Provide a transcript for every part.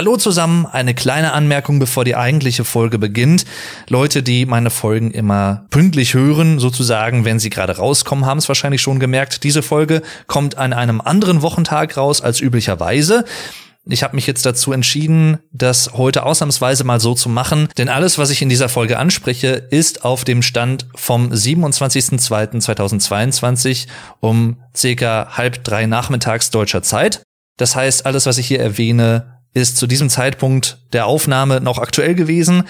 Hallo zusammen, eine kleine Anmerkung, bevor die eigentliche Folge beginnt. Leute, die meine Folgen immer pünktlich hören, sozusagen, wenn sie gerade rauskommen, haben es wahrscheinlich schon gemerkt. Diese Folge kommt an einem anderen Wochentag raus als üblicherweise. Ich habe mich jetzt dazu entschieden, das heute ausnahmsweise mal so zu machen, denn alles, was ich in dieser Folge anspreche, ist auf dem Stand vom 27.02.2022 um circa halb drei nachmittags deutscher Zeit. Das heißt, alles, was ich hier erwähne, ist zu diesem Zeitpunkt der Aufnahme noch aktuell gewesen.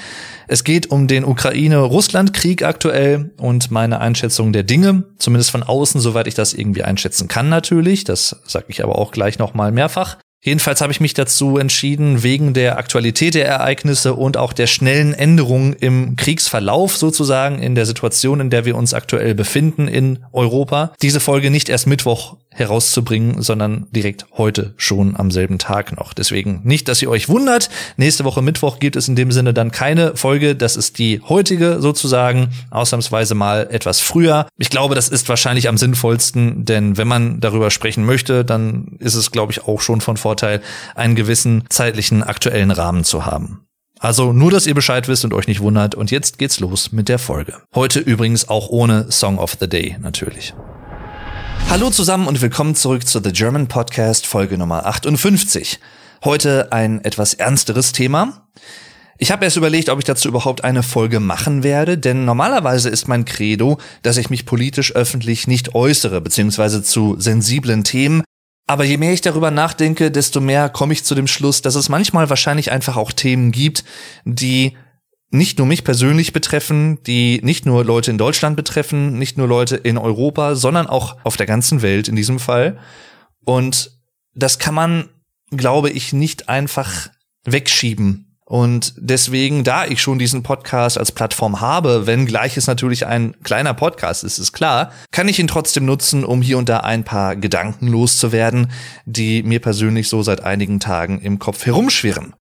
Es geht um den Ukraine-Russland-Krieg aktuell und meine Einschätzung der Dinge, zumindest von außen, soweit ich das irgendwie einschätzen kann natürlich. Das sage ich aber auch gleich noch mal mehrfach. Jedenfalls habe ich mich dazu entschieden, wegen der Aktualität der Ereignisse und auch der schnellen Änderungen im Kriegsverlauf sozusagen, in der Situation, in der wir uns aktuell befinden in Europa, diese Folge nicht erst Mittwoch herauszubringen, sondern direkt heute schon am selben Tag noch. Deswegen nicht, dass ihr euch wundert. Nächste Woche Mittwoch gibt es in dem Sinne dann keine Folge. Das ist die heutige sozusagen, ausnahmsweise mal etwas früher. Ich glaube, das ist wahrscheinlich am sinnvollsten, denn wenn man darüber sprechen möchte, dann ist es, glaube ich, auch schon von Vorteil, einen gewissen zeitlichen aktuellen Rahmen zu haben. Also nur, dass ihr Bescheid wisst und euch nicht wundert. Und jetzt geht's los mit der Folge. Heute übrigens auch ohne Song of the Day natürlich. Hallo zusammen und willkommen zurück zu The German Podcast Folge Nummer 58. Heute ein etwas ernsteres Thema. Ich habe erst überlegt, ob ich dazu überhaupt eine Folge machen werde, denn normalerweise ist mein Credo, dass ich mich politisch öffentlich nicht äußere, beziehungsweise zu sensiblen Themen. Aber je mehr ich darüber nachdenke, desto mehr komme ich zu dem Schluss, dass es manchmal wahrscheinlich einfach auch Themen gibt, die nicht nur mich persönlich betreffen, die nicht nur Leute in Deutschland betreffen, nicht nur Leute in Europa, sondern auch auf der ganzen Welt in diesem Fall. Und das kann man, glaube ich, nicht einfach wegschieben. Und deswegen, da ich schon diesen Podcast als Plattform habe, wenn gleich es natürlich ein kleiner Podcast ist, ist klar, kann ich ihn trotzdem nutzen, um hier und da ein paar Gedanken loszuwerden, die mir persönlich so seit einigen Tagen im Kopf herumschwirren.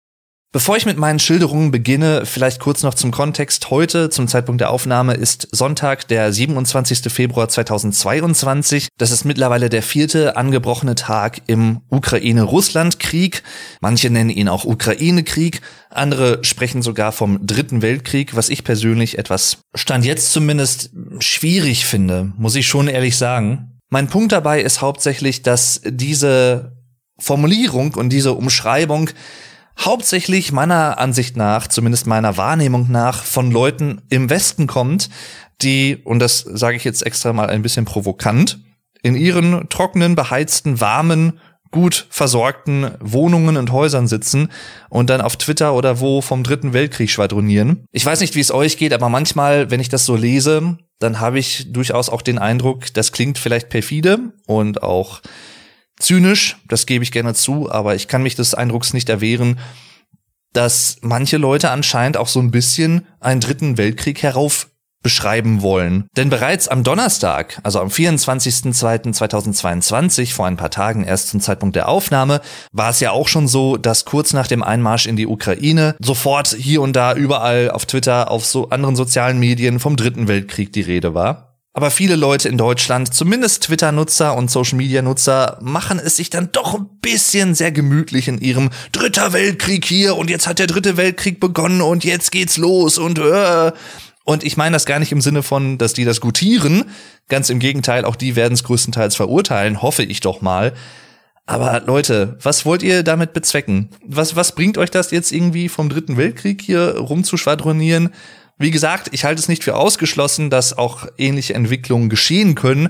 Bevor ich mit meinen Schilderungen beginne, vielleicht kurz noch zum Kontext. Heute, zum Zeitpunkt der Aufnahme, ist Sonntag, der 27. Februar 2022. Das ist mittlerweile der vierte angebrochene Tag im Ukraine-Russland-Krieg. Manche nennen ihn auch Ukraine-Krieg. Andere sprechen sogar vom Dritten Weltkrieg, was ich persönlich etwas, stand jetzt zumindest, schwierig finde, muss ich schon ehrlich sagen. Mein Punkt dabei ist hauptsächlich, dass diese Formulierung und diese Umschreibung hauptsächlich meiner Ansicht nach, zumindest meiner Wahrnehmung nach, von Leuten im Westen kommt, die, und das sage ich jetzt extra mal ein bisschen provokant, in ihren trockenen, beheizten, warmen, gut versorgten Wohnungen und Häusern sitzen und dann auf Twitter oder wo vom Dritten Weltkrieg schwadronieren. Ich weiß nicht, wie es euch geht, aber manchmal, wenn ich das so lese, dann habe ich durchaus auch den Eindruck, das klingt vielleicht perfide und auch zynisch, das gebe ich gerne zu, aber ich kann mich des Eindrucks nicht erwehren, dass manche Leute anscheinend auch so ein bisschen einen dritten Weltkrieg herauf beschreiben wollen. Denn bereits am Donnerstag, also am 24.02.2022, vor ein paar Tagen erst zum Zeitpunkt der Aufnahme, war es ja auch schon so, dass kurz nach dem Einmarsch in die Ukraine sofort hier und da überall auf Twitter, auf so anderen sozialen Medien vom Dritten Weltkrieg die Rede war. Aber viele Leute in Deutschland, zumindest Twitter-Nutzer und Social-Media-Nutzer, machen es sich dann doch ein bisschen sehr gemütlich in ihrem Dritter Weltkrieg hier und jetzt hat der Dritte Weltkrieg begonnen und jetzt geht's los und äh. Und ich meine das gar nicht im Sinne von, dass die das gutieren. Ganz im Gegenteil, auch die werden es größtenteils verurteilen, hoffe ich doch mal. Aber Leute, was wollt ihr damit bezwecken? Was, was bringt euch das jetzt irgendwie vom Dritten Weltkrieg hier rumzuschwadronieren? Wie gesagt, ich halte es nicht für ausgeschlossen, dass auch ähnliche Entwicklungen geschehen können,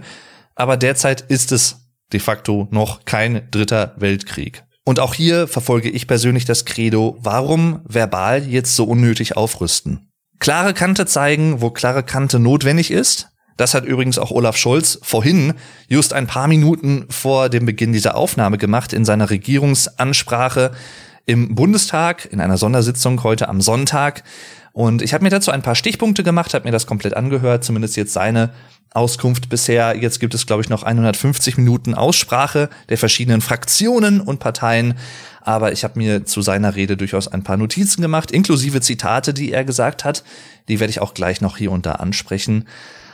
aber derzeit ist es de facto noch kein dritter Weltkrieg. Und auch hier verfolge ich persönlich das Credo, warum verbal jetzt so unnötig aufrüsten? Klare Kante zeigen, wo klare Kante notwendig ist. Das hat übrigens auch Olaf Scholz vorhin, just ein paar Minuten vor dem Beginn dieser Aufnahme gemacht, in seiner Regierungsansprache im Bundestag, in einer Sondersitzung heute am Sonntag. Und ich habe mir dazu ein paar Stichpunkte gemacht, habe mir das komplett angehört, zumindest jetzt seine Auskunft bisher. Jetzt gibt es, glaube ich, noch 150 Minuten Aussprache der verschiedenen Fraktionen und Parteien. Aber ich habe mir zu seiner Rede durchaus ein paar Notizen gemacht, inklusive Zitate, die er gesagt hat. Die werde ich auch gleich noch hier und da ansprechen.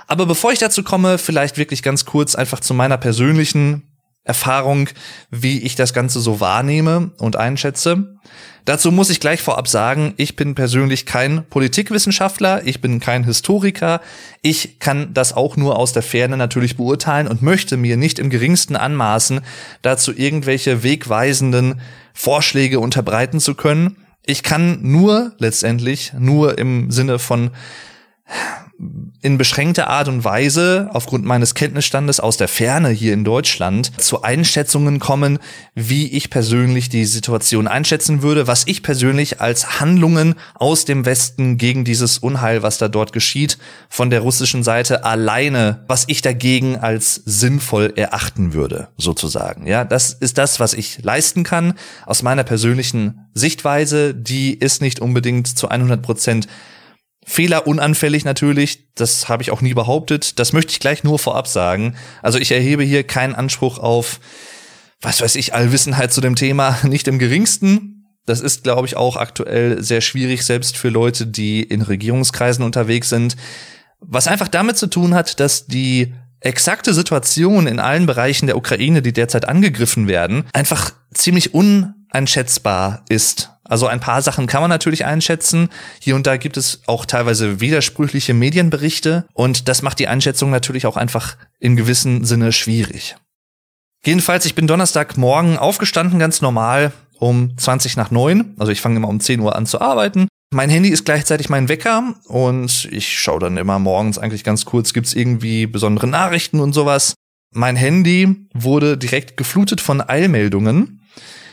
Aber bevor ich dazu komme, vielleicht wirklich ganz kurz einfach zu meiner persönlichen Erfahrung, wie ich das Ganze so wahrnehme und einschätze. Dazu muss ich gleich vorab sagen, ich bin persönlich kein Politikwissenschaftler, ich bin kein Historiker, ich kann das auch nur aus der Ferne natürlich beurteilen und möchte mir nicht im geringsten anmaßen, dazu irgendwelche wegweisenden Vorschläge unterbreiten zu können. Ich kann nur letztendlich, nur im Sinne von in beschränkter Art und Weise aufgrund meines Kenntnisstandes aus der Ferne hier in Deutschland zu Einschätzungen kommen, wie ich persönlich die Situation einschätzen würde, was ich persönlich als Handlungen aus dem Westen gegen dieses Unheil, was da dort geschieht, von der russischen Seite alleine, was ich dagegen als sinnvoll erachten würde, sozusagen. Ja, das ist das, was ich leisten kann aus meiner persönlichen Sichtweise. Die ist nicht unbedingt zu 100 Prozent Fehlerunanfällig natürlich, das habe ich auch nie behauptet. Das möchte ich gleich nur vorab sagen. Also ich erhebe hier keinen Anspruch auf, was weiß ich, Allwissenheit zu dem Thema, nicht im geringsten. Das ist, glaube ich, auch aktuell sehr schwierig, selbst für Leute, die in Regierungskreisen unterwegs sind. Was einfach damit zu tun hat, dass die exakte Situation in allen Bereichen der Ukraine, die derzeit angegriffen werden, einfach ziemlich uneinschätzbar ist. Also ein paar Sachen kann man natürlich einschätzen. Hier und da gibt es auch teilweise widersprüchliche Medienberichte und das macht die Einschätzung natürlich auch einfach in gewissem Sinne schwierig. Jedenfalls, ich bin Donnerstagmorgen aufgestanden, ganz normal, um 20 nach 9. Also ich fange immer um 10 Uhr an zu arbeiten. Mein Handy ist gleichzeitig mein Wecker und ich schaue dann immer morgens eigentlich ganz kurz, gibt's irgendwie besondere Nachrichten und sowas. Mein Handy wurde direkt geflutet von Eilmeldungen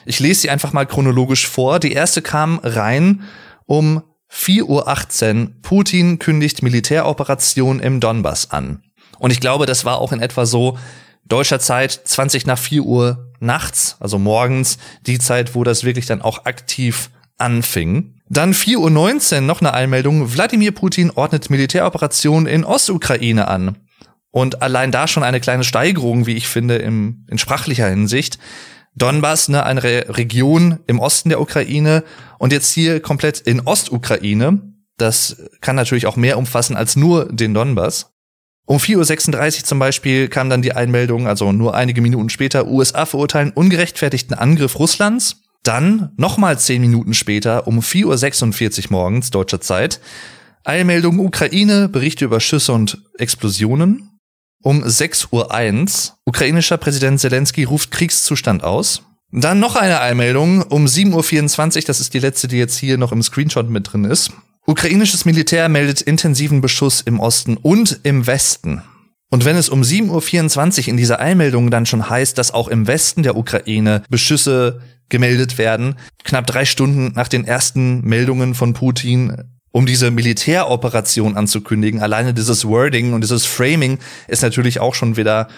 ich lese sie einfach mal chronologisch vor. Die erste kam rein um 4.18 Uhr. Putin kündigt Militäroperation im Donbass an. Und ich glaube, das war auch in etwa so deutscher Zeit 20 nach 4 Uhr nachts, also morgens, die Zeit, wo das wirklich dann auch aktiv anfing. Dann 4.19 Uhr noch eine Einmeldung. Wladimir Putin ordnet Militäroperationen in Ostukraine an. Und allein da schon eine kleine Steigerung, wie ich finde, im, in sprachlicher Hinsicht. Donbass, ne, eine Re Region im Osten der Ukraine und jetzt hier komplett in Ostukraine. Das kann natürlich auch mehr umfassen als nur den Donbass. Um 4.36 Uhr zum Beispiel kam dann die Einmeldung, also nur einige Minuten später, USA verurteilen ungerechtfertigten Angriff Russlands. Dann nochmal zehn Minuten später, um 4.46 Uhr morgens deutscher Zeit, Eilmeldung Ukraine, Berichte über Schüsse und Explosionen. Um 6.01 Uhr, ukrainischer Präsident Zelensky ruft Kriegszustand aus. Dann noch eine Einmeldung um 7.24 Uhr, das ist die letzte, die jetzt hier noch im Screenshot mit drin ist. Ukrainisches Militär meldet intensiven Beschuss im Osten und im Westen. Und wenn es um 7.24 Uhr in dieser Einmeldung dann schon heißt, dass auch im Westen der Ukraine Beschüsse gemeldet werden, knapp drei Stunden nach den ersten Meldungen von Putin um diese Militäroperation anzukündigen. Alleine dieses Wording und dieses Framing ist natürlich auch schon wieder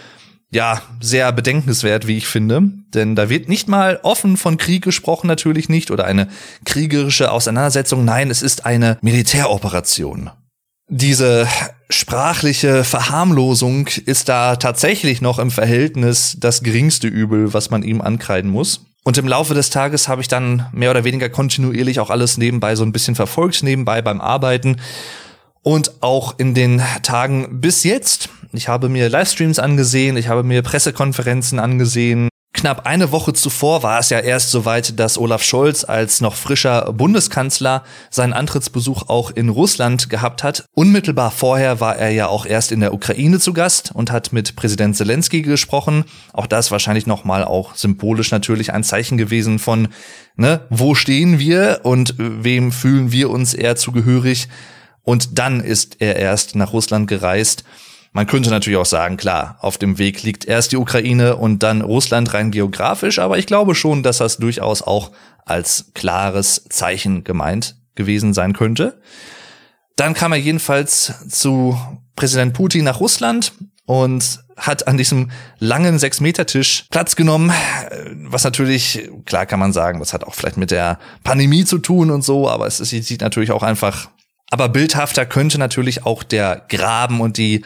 ja, sehr bedenkenswert, wie ich finde. Denn da wird nicht mal offen von Krieg gesprochen, natürlich nicht, oder eine kriegerische Auseinandersetzung. Nein, es ist eine Militäroperation. Diese sprachliche Verharmlosung ist da tatsächlich noch im Verhältnis das geringste Übel, was man ihm ankreiden muss. Und im Laufe des Tages habe ich dann mehr oder weniger kontinuierlich auch alles nebenbei so ein bisschen verfolgt, nebenbei beim Arbeiten. Und auch in den Tagen bis jetzt. Ich habe mir Livestreams angesehen, ich habe mir Pressekonferenzen angesehen, Knapp eine Woche zuvor war es ja erst soweit, dass Olaf Scholz als noch frischer Bundeskanzler seinen Antrittsbesuch auch in Russland gehabt hat. Unmittelbar vorher war er ja auch erst in der Ukraine zu Gast und hat mit Präsident Zelensky gesprochen. Auch das wahrscheinlich nochmal auch symbolisch natürlich ein Zeichen gewesen von, ne, wo stehen wir und wem fühlen wir uns eher zugehörig. Und dann ist er erst nach Russland gereist. Man könnte natürlich auch sagen, klar, auf dem Weg liegt erst die Ukraine und dann Russland rein geografisch, aber ich glaube schon, dass das durchaus auch als klares Zeichen gemeint gewesen sein könnte. Dann kam er jedenfalls zu Präsident Putin nach Russland und hat an diesem langen Sechs-Meter-Tisch Platz genommen, was natürlich, klar kann man sagen, das hat auch vielleicht mit der Pandemie zu tun und so, aber es sieht natürlich auch einfach, aber bildhafter könnte natürlich auch der Graben und die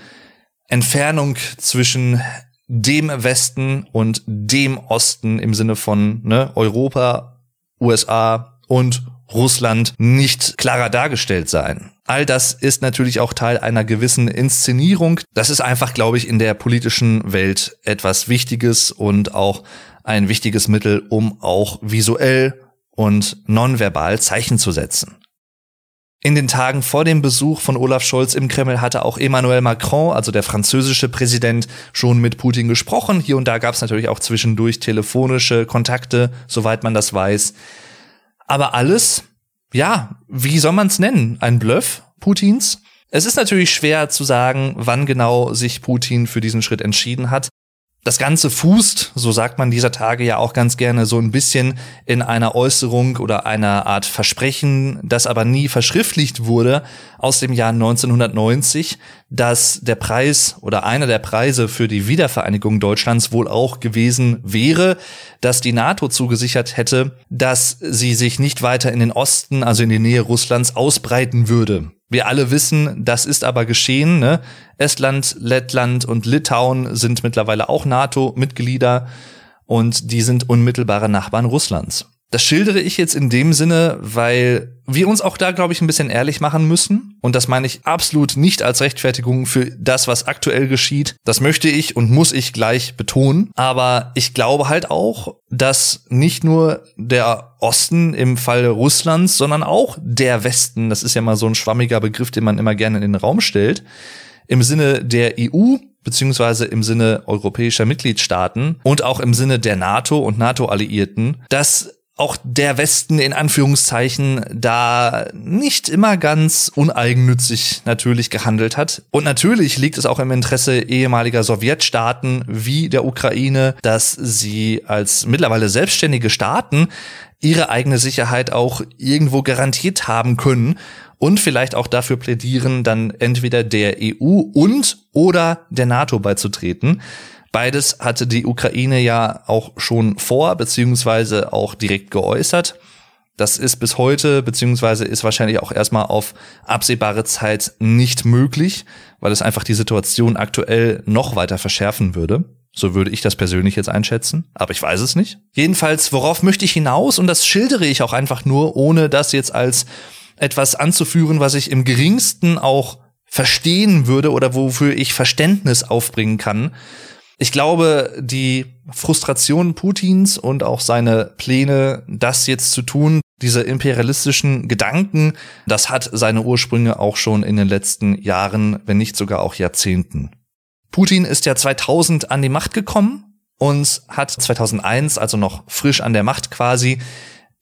Entfernung zwischen dem Westen und dem Osten im Sinne von ne, Europa, USA und Russland nicht klarer dargestellt sein. All das ist natürlich auch Teil einer gewissen Inszenierung. Das ist einfach, glaube ich, in der politischen Welt etwas Wichtiges und auch ein wichtiges Mittel, um auch visuell und nonverbal Zeichen zu setzen. In den Tagen vor dem Besuch von Olaf Scholz im Kreml hatte auch Emmanuel Macron, also der französische Präsident, schon mit Putin gesprochen. Hier und da gab es natürlich auch zwischendurch telefonische Kontakte, soweit man das weiß. Aber alles, ja, wie soll man es nennen? Ein Bluff Putins? Es ist natürlich schwer zu sagen, wann genau sich Putin für diesen Schritt entschieden hat. Das Ganze fußt, so sagt man dieser Tage ja auch ganz gerne, so ein bisschen in einer Äußerung oder einer Art Versprechen, das aber nie verschriftlicht wurde, aus dem Jahr 1990, dass der Preis oder einer der Preise für die Wiedervereinigung Deutschlands wohl auch gewesen wäre, dass die NATO zugesichert hätte, dass sie sich nicht weiter in den Osten, also in die Nähe Russlands, ausbreiten würde. Wir alle wissen, das ist aber geschehen. Ne? Estland, Lettland und Litauen sind mittlerweile auch NATO-Mitglieder und die sind unmittelbare Nachbarn Russlands. Das schildere ich jetzt in dem Sinne, weil wir uns auch da, glaube ich, ein bisschen ehrlich machen müssen. Und das meine ich absolut nicht als Rechtfertigung für das, was aktuell geschieht. Das möchte ich und muss ich gleich betonen. Aber ich glaube halt auch, dass nicht nur der Osten im Falle Russlands, sondern auch der Westen, das ist ja mal so ein schwammiger Begriff, den man immer gerne in den Raum stellt, im Sinne der EU beziehungsweise im Sinne europäischer Mitgliedstaaten und auch im Sinne der NATO und NATO-Alliierten, dass auch der Westen in Anführungszeichen da nicht immer ganz uneigennützig natürlich gehandelt hat. Und natürlich liegt es auch im Interesse ehemaliger Sowjetstaaten wie der Ukraine, dass sie als mittlerweile selbstständige Staaten ihre eigene Sicherheit auch irgendwo garantiert haben können und vielleicht auch dafür plädieren, dann entweder der EU und oder der NATO beizutreten. Beides hatte die Ukraine ja auch schon vor, beziehungsweise auch direkt geäußert. Das ist bis heute, beziehungsweise ist wahrscheinlich auch erstmal auf absehbare Zeit nicht möglich, weil es einfach die Situation aktuell noch weiter verschärfen würde. So würde ich das persönlich jetzt einschätzen, aber ich weiß es nicht. Jedenfalls, worauf möchte ich hinaus? Und das schildere ich auch einfach nur, ohne das jetzt als etwas anzuführen, was ich im geringsten auch verstehen würde oder wofür ich Verständnis aufbringen kann, ich glaube, die Frustration Putins und auch seine Pläne, das jetzt zu tun, diese imperialistischen Gedanken, das hat seine Ursprünge auch schon in den letzten Jahren, wenn nicht sogar auch Jahrzehnten. Putin ist ja 2000 an die Macht gekommen und hat 2001, also noch frisch an der Macht quasi,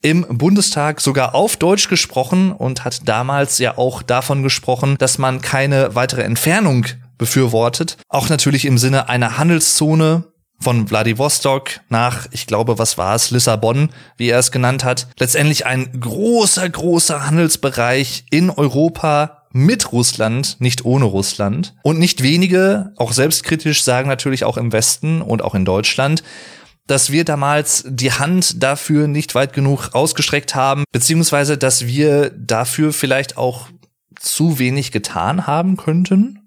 im Bundestag sogar auf Deutsch gesprochen und hat damals ja auch davon gesprochen, dass man keine weitere Entfernung befürwortet. Auch natürlich im Sinne einer Handelszone von Vladivostok nach, ich glaube, was war es, Lissabon, wie er es genannt hat. Letztendlich ein großer, großer Handelsbereich in Europa mit Russland, nicht ohne Russland. Und nicht wenige, auch selbstkritisch, sagen natürlich auch im Westen und auch in Deutschland, dass wir damals die Hand dafür nicht weit genug ausgestreckt haben, beziehungsweise dass wir dafür vielleicht auch zu wenig getan haben könnten.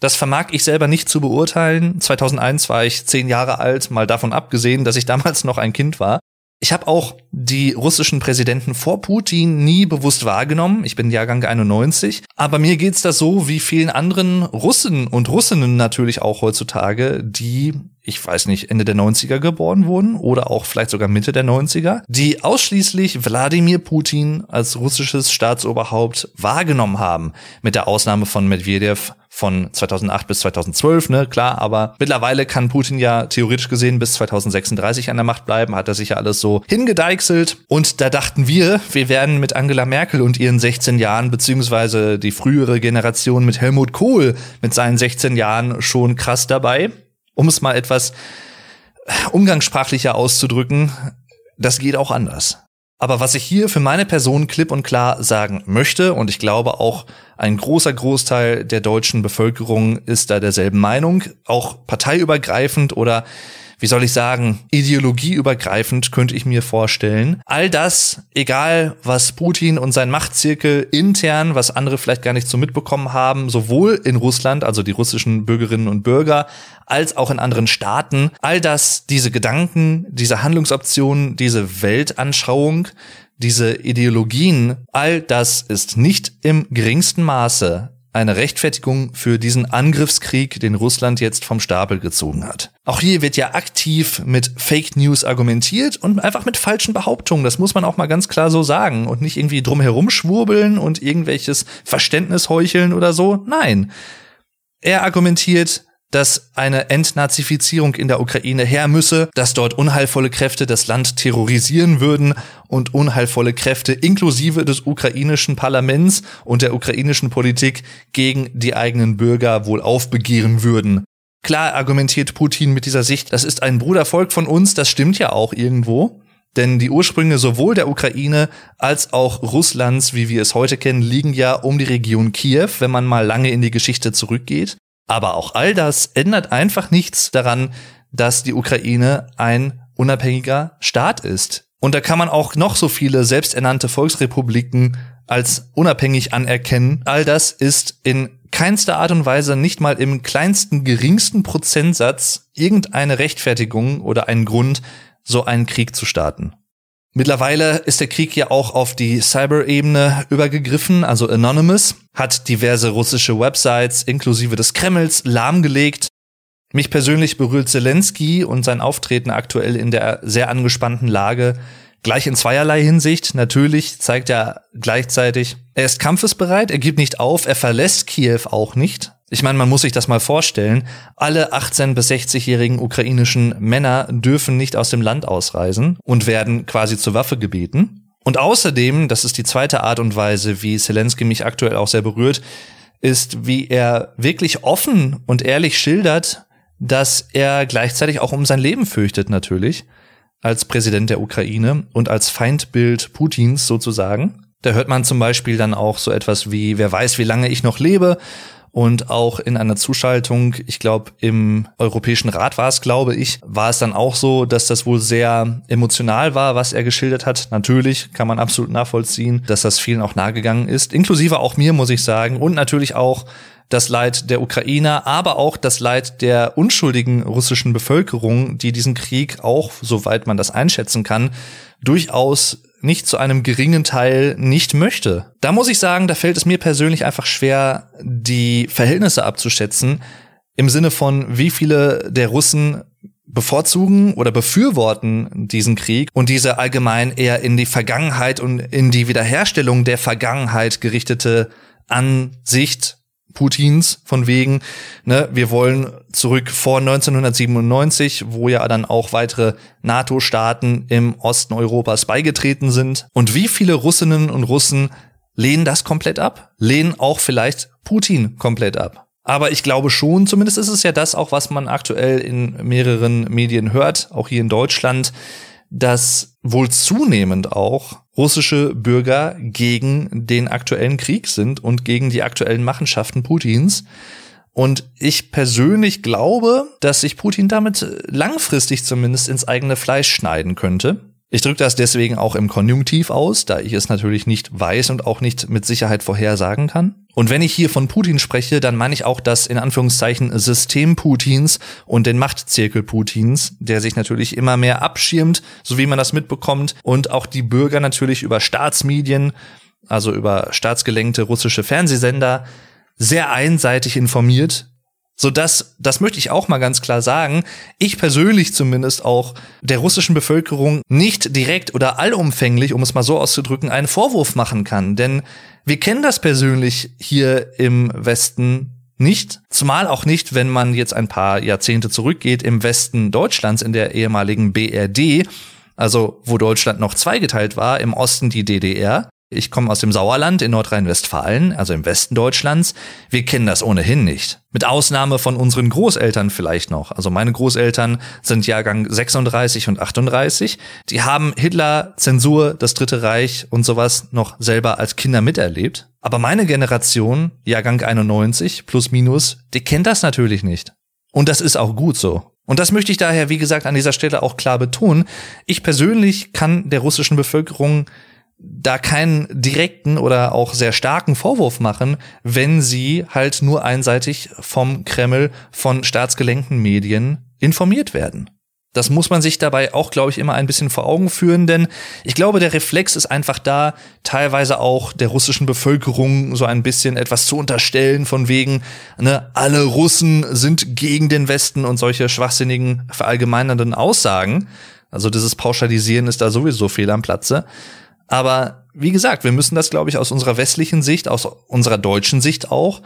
Das vermag ich selber nicht zu beurteilen. 2001 war ich zehn Jahre alt, mal davon abgesehen, dass ich damals noch ein Kind war. Ich habe auch die russischen Präsidenten vor Putin nie bewusst wahrgenommen. Ich bin Jahrgang 91. Aber mir geht's da so wie vielen anderen Russen und Russinnen natürlich auch heutzutage, die, ich weiß nicht, Ende der 90er geboren wurden oder auch vielleicht sogar Mitte der 90er, die ausschließlich Wladimir Putin als russisches Staatsoberhaupt wahrgenommen haben. Mit der Ausnahme von Medvedev von 2008 bis 2012, ne, klar, aber mittlerweile kann Putin ja theoretisch gesehen bis 2036 an der Macht bleiben, hat er sich ja alles so hingedeichselt und da dachten wir, wir werden mit Angela Merkel und ihren 16 Jahren, beziehungsweise die frühere Generation mit Helmut Kohl mit seinen 16 Jahren schon krass dabei. Um es mal etwas umgangssprachlicher auszudrücken, das geht auch anders. Aber was ich hier für meine Person klipp und klar sagen möchte, und ich glaube auch ein großer Großteil der deutschen Bevölkerung ist da derselben Meinung, auch parteiübergreifend oder wie soll ich sagen, ideologieübergreifend könnte ich mir vorstellen. All das, egal was Putin und sein Machtzirkel intern, was andere vielleicht gar nicht so mitbekommen haben, sowohl in Russland, also die russischen Bürgerinnen und Bürger, als auch in anderen Staaten, all das, diese Gedanken, diese Handlungsoptionen, diese Weltanschauung, diese Ideologien, all das ist nicht im geringsten Maße eine Rechtfertigung für diesen Angriffskrieg, den Russland jetzt vom Stapel gezogen hat. Auch hier wird ja aktiv mit Fake News argumentiert und einfach mit falschen Behauptungen. Das muss man auch mal ganz klar so sagen und nicht irgendwie drumherum schwurbeln und irgendwelches Verständnis heucheln oder so. Nein. Er argumentiert, dass eine Entnazifizierung in der Ukraine her müsse, dass dort unheilvolle Kräfte das Land terrorisieren würden und unheilvolle Kräfte inklusive des ukrainischen Parlaments und der ukrainischen Politik gegen die eigenen Bürger wohl aufbegehren würden. Klar argumentiert Putin mit dieser Sicht, das ist ein Brudervolk von uns, das stimmt ja auch irgendwo. Denn die Ursprünge sowohl der Ukraine als auch Russlands, wie wir es heute kennen, liegen ja um die Region Kiew, wenn man mal lange in die Geschichte zurückgeht. Aber auch all das ändert einfach nichts daran, dass die Ukraine ein unabhängiger Staat ist. Und da kann man auch noch so viele selbsternannte Volksrepubliken als unabhängig anerkennen. All das ist in keinster Art und Weise nicht mal im kleinsten, geringsten Prozentsatz irgendeine Rechtfertigung oder ein Grund, so einen Krieg zu starten. Mittlerweile ist der Krieg ja auch auf die Cyber-Ebene übergegriffen, also Anonymous hat diverse russische Websites inklusive des Kremls lahmgelegt. Mich persönlich berührt Zelensky und sein Auftreten aktuell in der sehr angespannten Lage gleich in zweierlei Hinsicht. Natürlich zeigt er gleichzeitig, er ist kampfesbereit, er gibt nicht auf, er verlässt Kiew auch nicht. Ich meine, man muss sich das mal vorstellen. Alle 18 bis 60-jährigen ukrainischen Männer dürfen nicht aus dem Land ausreisen und werden quasi zur Waffe gebeten. Und außerdem, das ist die zweite Art und Weise, wie Zelensky mich aktuell auch sehr berührt, ist, wie er wirklich offen und ehrlich schildert, dass er gleichzeitig auch um sein Leben fürchtet natürlich, als Präsident der Ukraine und als Feindbild Putins sozusagen. Da hört man zum Beispiel dann auch so etwas wie, wer weiß, wie lange ich noch lebe und auch in einer Zuschaltung, ich glaube, im Europäischen Rat war es, glaube ich, war es dann auch so, dass das wohl sehr emotional war, was er geschildert hat. Natürlich kann man absolut nachvollziehen, dass das vielen auch nahegegangen ist, inklusive auch mir, muss ich sagen, und natürlich auch das Leid der Ukrainer, aber auch das Leid der unschuldigen russischen Bevölkerung, die diesen Krieg auch, soweit man das einschätzen kann, durchaus nicht zu einem geringen Teil nicht möchte. Da muss ich sagen, da fällt es mir persönlich einfach schwer, die Verhältnisse abzuschätzen, im Sinne von, wie viele der Russen bevorzugen oder befürworten diesen Krieg und diese allgemein eher in die Vergangenheit und in die Wiederherstellung der Vergangenheit gerichtete Ansicht Putins von wegen, ne, wir wollen zurück vor 1997, wo ja dann auch weitere NATO-Staaten im Osten Europas beigetreten sind. Und wie viele Russinnen und Russen lehnen das komplett ab? Lehnen auch vielleicht Putin komplett ab? Aber ich glaube schon, zumindest ist es ja das auch, was man aktuell in mehreren Medien hört, auch hier in Deutschland, dass wohl zunehmend auch russische Bürger gegen den aktuellen Krieg sind und gegen die aktuellen Machenschaften Putins. Und ich persönlich glaube, dass sich Putin damit langfristig zumindest ins eigene Fleisch schneiden könnte. Ich drücke das deswegen auch im Konjunktiv aus, da ich es natürlich nicht weiß und auch nicht mit Sicherheit vorhersagen kann. Und wenn ich hier von Putin spreche, dann meine ich auch das in Anführungszeichen System Putins und den Machtzirkel Putins, der sich natürlich immer mehr abschirmt, so wie man das mitbekommt, und auch die Bürger natürlich über Staatsmedien, also über staatsgelenkte russische Fernsehsender, sehr einseitig informiert so dass, das möchte ich auch mal ganz klar sagen, ich persönlich zumindest auch der russischen Bevölkerung nicht direkt oder allumfänglich, um es mal so auszudrücken, einen Vorwurf machen kann. Denn wir kennen das persönlich hier im Westen nicht, zumal auch nicht, wenn man jetzt ein paar Jahrzehnte zurückgeht im Westen Deutschlands in der ehemaligen BRD, also wo Deutschland noch zweigeteilt war, im Osten die DDR ich komme aus dem Sauerland in Nordrhein-Westfalen, also im Westen Deutschlands. Wir kennen das ohnehin nicht. Mit Ausnahme von unseren Großeltern vielleicht noch. Also meine Großeltern sind Jahrgang 36 und 38. Die haben Hitler, Zensur, das Dritte Reich und sowas noch selber als Kinder miterlebt. Aber meine Generation, Jahrgang 91 plus minus, die kennt das natürlich nicht. Und das ist auch gut so. Und das möchte ich daher, wie gesagt, an dieser Stelle auch klar betonen. Ich persönlich kann der russischen Bevölkerung da keinen direkten oder auch sehr starken Vorwurf machen, wenn sie halt nur einseitig vom Kreml von staatsgelenkten Medien informiert werden. Das muss man sich dabei auch, glaube ich, immer ein bisschen vor Augen führen, denn ich glaube, der Reflex ist einfach da, teilweise auch der russischen Bevölkerung so ein bisschen etwas zu unterstellen, von wegen, ne, alle Russen sind gegen den Westen und solche schwachsinnigen, verallgemeinernden Aussagen. Also dieses Pauschalisieren ist da sowieso fehl am Platze. Aber wie gesagt, wir müssen das, glaube ich, aus unserer westlichen Sicht, aus unserer deutschen Sicht auch,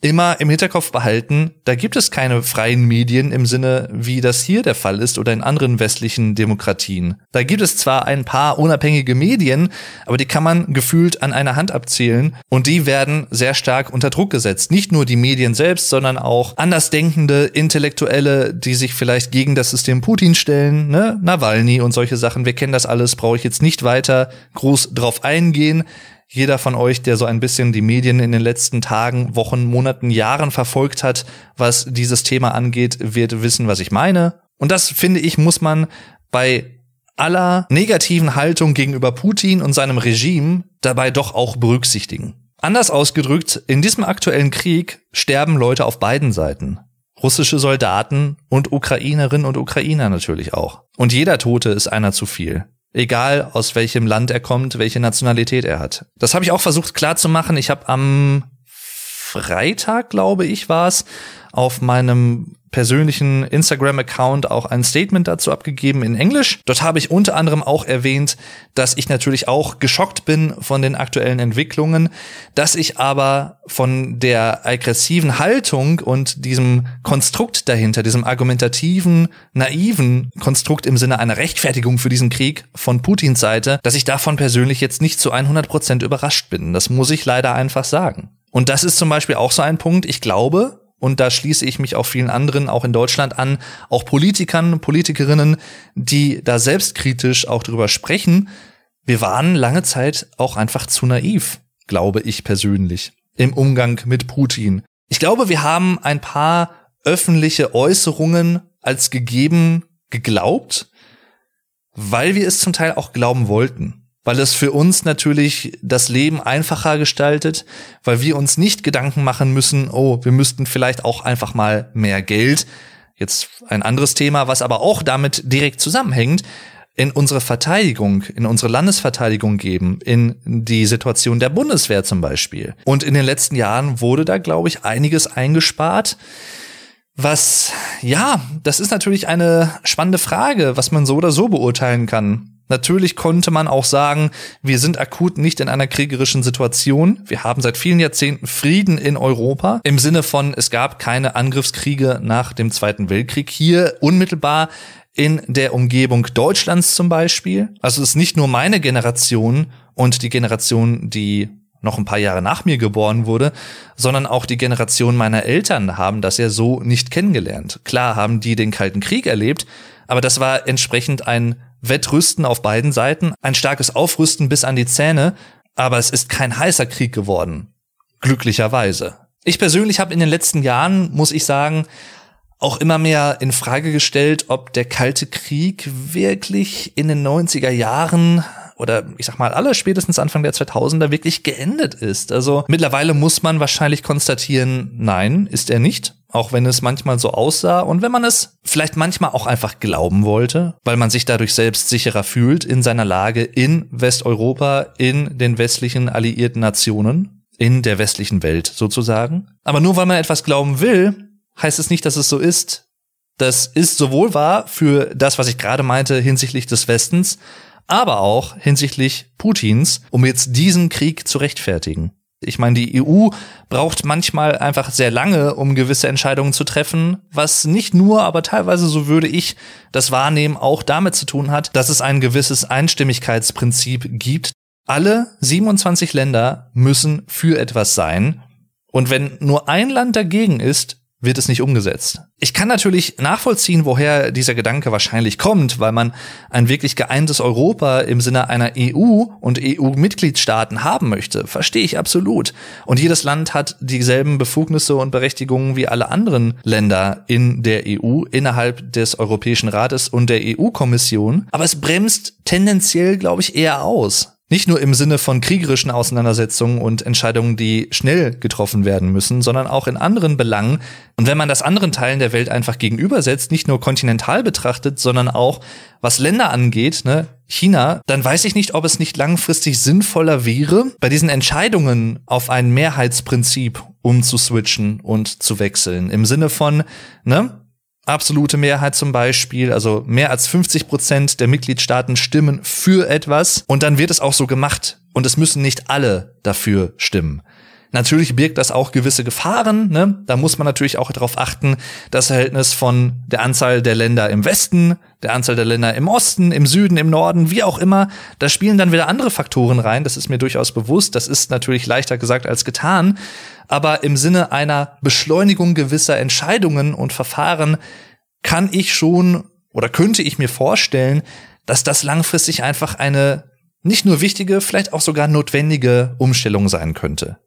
immer im Hinterkopf behalten, da gibt es keine freien Medien im Sinne, wie das hier der Fall ist oder in anderen westlichen Demokratien. Da gibt es zwar ein paar unabhängige Medien, aber die kann man gefühlt an einer Hand abzählen und die werden sehr stark unter Druck gesetzt. Nicht nur die Medien selbst, sondern auch andersdenkende Intellektuelle, die sich vielleicht gegen das System Putin stellen, ne? Nawalny und solche Sachen. Wir kennen das alles, brauche ich jetzt nicht weiter groß drauf eingehen. Jeder von euch, der so ein bisschen die Medien in den letzten Tagen, Wochen, Monaten, Jahren verfolgt hat, was dieses Thema angeht, wird wissen, was ich meine. Und das, finde ich, muss man bei aller negativen Haltung gegenüber Putin und seinem Regime dabei doch auch berücksichtigen. Anders ausgedrückt, in diesem aktuellen Krieg sterben Leute auf beiden Seiten. Russische Soldaten und Ukrainerinnen und Ukrainer natürlich auch. Und jeder Tote ist einer zu viel. Egal aus welchem Land er kommt, welche Nationalität er hat. Das habe ich auch versucht klarzumachen. Ich habe am Freitag, glaube ich, war es, auf meinem persönlichen Instagram-Account auch ein Statement dazu abgegeben in Englisch. Dort habe ich unter anderem auch erwähnt, dass ich natürlich auch geschockt bin von den aktuellen Entwicklungen, dass ich aber von der aggressiven Haltung und diesem Konstrukt dahinter, diesem argumentativen, naiven Konstrukt im Sinne einer Rechtfertigung für diesen Krieg von Putins Seite, dass ich davon persönlich jetzt nicht zu 100 Prozent überrascht bin. Das muss ich leider einfach sagen. Und das ist zum Beispiel auch so ein Punkt. Ich glaube, und da schließe ich mich auch vielen anderen, auch in Deutschland an, auch Politikern, Politikerinnen, die da selbstkritisch auch drüber sprechen. Wir waren lange Zeit auch einfach zu naiv, glaube ich persönlich, im Umgang mit Putin. Ich glaube, wir haben ein paar öffentliche Äußerungen als gegeben geglaubt, weil wir es zum Teil auch glauben wollten weil es für uns natürlich das Leben einfacher gestaltet, weil wir uns nicht Gedanken machen müssen, oh, wir müssten vielleicht auch einfach mal mehr Geld. Jetzt ein anderes Thema, was aber auch damit direkt zusammenhängt, in unsere Verteidigung, in unsere Landesverteidigung geben, in die Situation der Bundeswehr zum Beispiel. Und in den letzten Jahren wurde da, glaube ich, einiges eingespart. Was, ja, das ist natürlich eine spannende Frage, was man so oder so beurteilen kann. Natürlich konnte man auch sagen, wir sind akut nicht in einer kriegerischen Situation. Wir haben seit vielen Jahrzehnten Frieden in Europa im Sinne von, es gab keine Angriffskriege nach dem Zweiten Weltkrieg. Hier unmittelbar in der Umgebung Deutschlands zum Beispiel. Also es ist nicht nur meine Generation und die Generation, die noch ein paar Jahre nach mir geboren wurde, sondern auch die Generation meiner Eltern haben das ja so nicht kennengelernt. Klar haben die den Kalten Krieg erlebt, aber das war entsprechend ein Wettrüsten auf beiden Seiten, ein starkes Aufrüsten bis an die Zähne, aber es ist kein heißer Krieg geworden. Glücklicherweise. Ich persönlich habe in den letzten Jahren, muss ich sagen, auch immer mehr in Frage gestellt, ob der Kalte Krieg wirklich in den 90er Jahren oder ich sag mal aller spätestens Anfang der 2000er wirklich geendet ist. Also mittlerweile muss man wahrscheinlich konstatieren, nein, ist er nicht auch wenn es manchmal so aussah und wenn man es vielleicht manchmal auch einfach glauben wollte, weil man sich dadurch selbst sicherer fühlt in seiner Lage in Westeuropa, in den westlichen alliierten Nationen, in der westlichen Welt sozusagen. Aber nur weil man etwas glauben will, heißt es nicht, dass es so ist. Das ist sowohl wahr für das, was ich gerade meinte hinsichtlich des Westens, aber auch hinsichtlich Putins, um jetzt diesen Krieg zu rechtfertigen. Ich meine, die EU braucht manchmal einfach sehr lange, um gewisse Entscheidungen zu treffen, was nicht nur, aber teilweise, so würde ich das wahrnehmen, auch damit zu tun hat, dass es ein gewisses Einstimmigkeitsprinzip gibt. Alle 27 Länder müssen für etwas sein. Und wenn nur ein Land dagegen ist, wird es nicht umgesetzt. Ich kann natürlich nachvollziehen, woher dieser Gedanke wahrscheinlich kommt, weil man ein wirklich geeintes Europa im Sinne einer EU und EU-Mitgliedstaaten haben möchte. Verstehe ich absolut. Und jedes Land hat dieselben Befugnisse und Berechtigungen wie alle anderen Länder in der EU, innerhalb des Europäischen Rates und der EU-Kommission. Aber es bremst tendenziell, glaube ich, eher aus. Nicht nur im Sinne von kriegerischen Auseinandersetzungen und Entscheidungen, die schnell getroffen werden müssen, sondern auch in anderen Belangen. Und wenn man das anderen Teilen der Welt einfach gegenübersetzt, nicht nur kontinental betrachtet, sondern auch was Länder angeht, ne, China, dann weiß ich nicht, ob es nicht langfristig sinnvoller wäre, bei diesen Entscheidungen auf ein Mehrheitsprinzip umzuswitchen und zu wechseln. Im Sinne von, ne, absolute Mehrheit zum Beispiel, also mehr als 50 Prozent der Mitgliedstaaten stimmen für etwas. Und dann wird es auch so gemacht. Und es müssen nicht alle dafür stimmen. Natürlich birgt das auch gewisse Gefahren. Ne? Da muss man natürlich auch darauf achten, das Verhältnis von der Anzahl der Länder im Westen, der Anzahl der Länder im Osten, im Süden, im Norden, wie auch immer. Da spielen dann wieder andere Faktoren rein. Das ist mir durchaus bewusst. Das ist natürlich leichter gesagt als getan aber im Sinne einer Beschleunigung gewisser Entscheidungen und Verfahren kann ich schon oder könnte ich mir vorstellen, dass das langfristig einfach eine nicht nur wichtige, vielleicht auch sogar notwendige Umstellung sein könnte.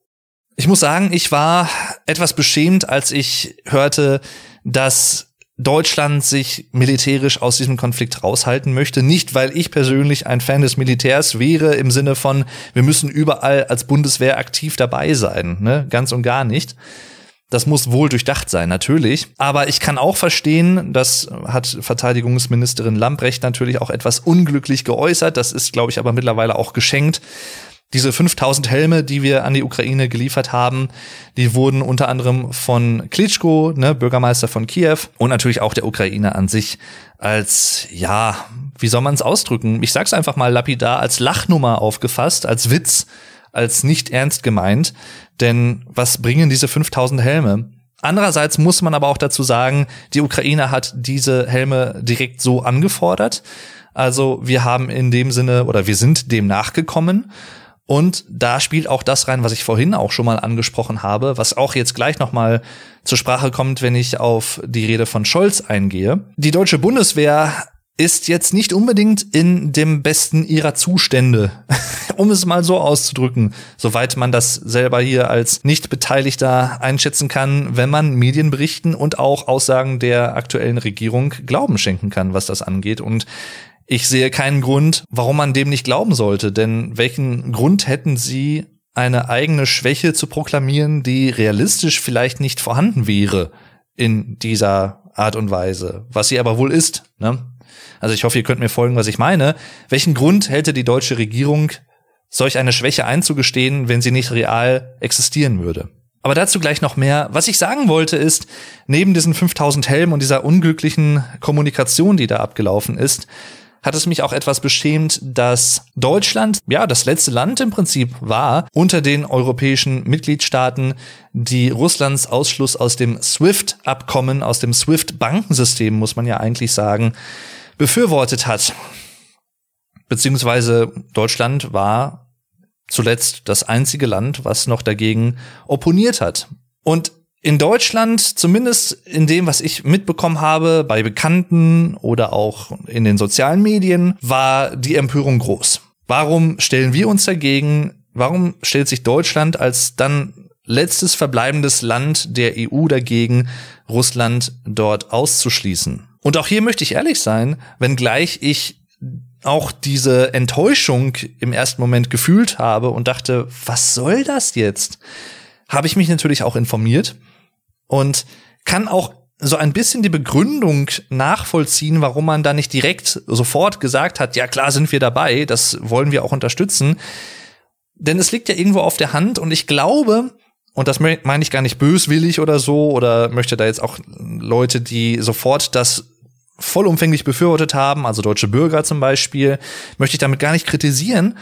Ich muss sagen, ich war etwas beschämt, als ich hörte, dass Deutschland sich militärisch aus diesem Konflikt raushalten möchte. Nicht, weil ich persönlich ein Fan des Militärs wäre, im Sinne von, wir müssen überall als Bundeswehr aktiv dabei sein. Ne? Ganz und gar nicht. Das muss wohl durchdacht sein, natürlich. Aber ich kann auch verstehen, das hat Verteidigungsministerin Lamprecht natürlich auch etwas unglücklich geäußert. Das ist, glaube ich, aber mittlerweile auch geschenkt diese 5000 Helme, die wir an die Ukraine geliefert haben, die wurden unter anderem von Klitschko, ne, Bürgermeister von Kiew und natürlich auch der Ukraine an sich als, ja, wie soll man es ausdrücken? Ich sag's einfach mal lapidar, als Lachnummer aufgefasst, als Witz, als nicht ernst gemeint. Denn was bringen diese 5000 Helme? Andererseits muss man aber auch dazu sagen, die Ukraine hat diese Helme direkt so angefordert. Also wir haben in dem Sinne oder wir sind dem nachgekommen und da spielt auch das rein, was ich vorhin auch schon mal angesprochen habe, was auch jetzt gleich noch mal zur Sprache kommt, wenn ich auf die Rede von Scholz eingehe. Die deutsche Bundeswehr ist jetzt nicht unbedingt in dem besten ihrer Zustände, um es mal so auszudrücken, soweit man das selber hier als Nicht-Beteiligter einschätzen kann, wenn man Medienberichten und auch Aussagen der aktuellen Regierung Glauben schenken kann, was das angeht. Und ich sehe keinen Grund, warum man dem nicht glauben sollte, denn welchen Grund hätten sie, eine eigene Schwäche zu proklamieren, die realistisch vielleicht nicht vorhanden wäre in dieser Art und Weise, was sie aber wohl ist. Ne? Also ich hoffe, ihr könnt mir folgen, was ich meine. Welchen Grund hätte die deutsche Regierung, solch eine Schwäche einzugestehen, wenn sie nicht real existieren würde? Aber dazu gleich noch mehr. Was ich sagen wollte ist, neben diesen 5000 Helmen und dieser unglücklichen Kommunikation, die da abgelaufen ist, hat es mich auch etwas beschämt, dass Deutschland, ja, das letzte Land im Prinzip war unter den europäischen Mitgliedstaaten, die Russlands Ausschluss aus dem SWIFT-Abkommen, aus dem SWIFT-Bankensystem, muss man ja eigentlich sagen, befürwortet hat. Beziehungsweise Deutschland war zuletzt das einzige Land, was noch dagegen opponiert hat. Und in Deutschland, zumindest in dem, was ich mitbekommen habe, bei Bekannten oder auch in den sozialen Medien, war die Empörung groß. Warum stellen wir uns dagegen? Warum stellt sich Deutschland als dann letztes verbleibendes Land der EU dagegen, Russland dort auszuschließen? Und auch hier möchte ich ehrlich sein, wenngleich ich auch diese Enttäuschung im ersten Moment gefühlt habe und dachte, was soll das jetzt? Habe ich mich natürlich auch informiert und kann auch so ein bisschen die Begründung nachvollziehen, warum man da nicht direkt sofort gesagt hat, ja klar sind wir dabei, das wollen wir auch unterstützen. Denn es liegt ja irgendwo auf der Hand und ich glaube, und das meine ich gar nicht böswillig oder so, oder möchte da jetzt auch Leute, die sofort das vollumfänglich befürwortet haben, also deutsche Bürger zum Beispiel, möchte ich damit gar nicht kritisieren.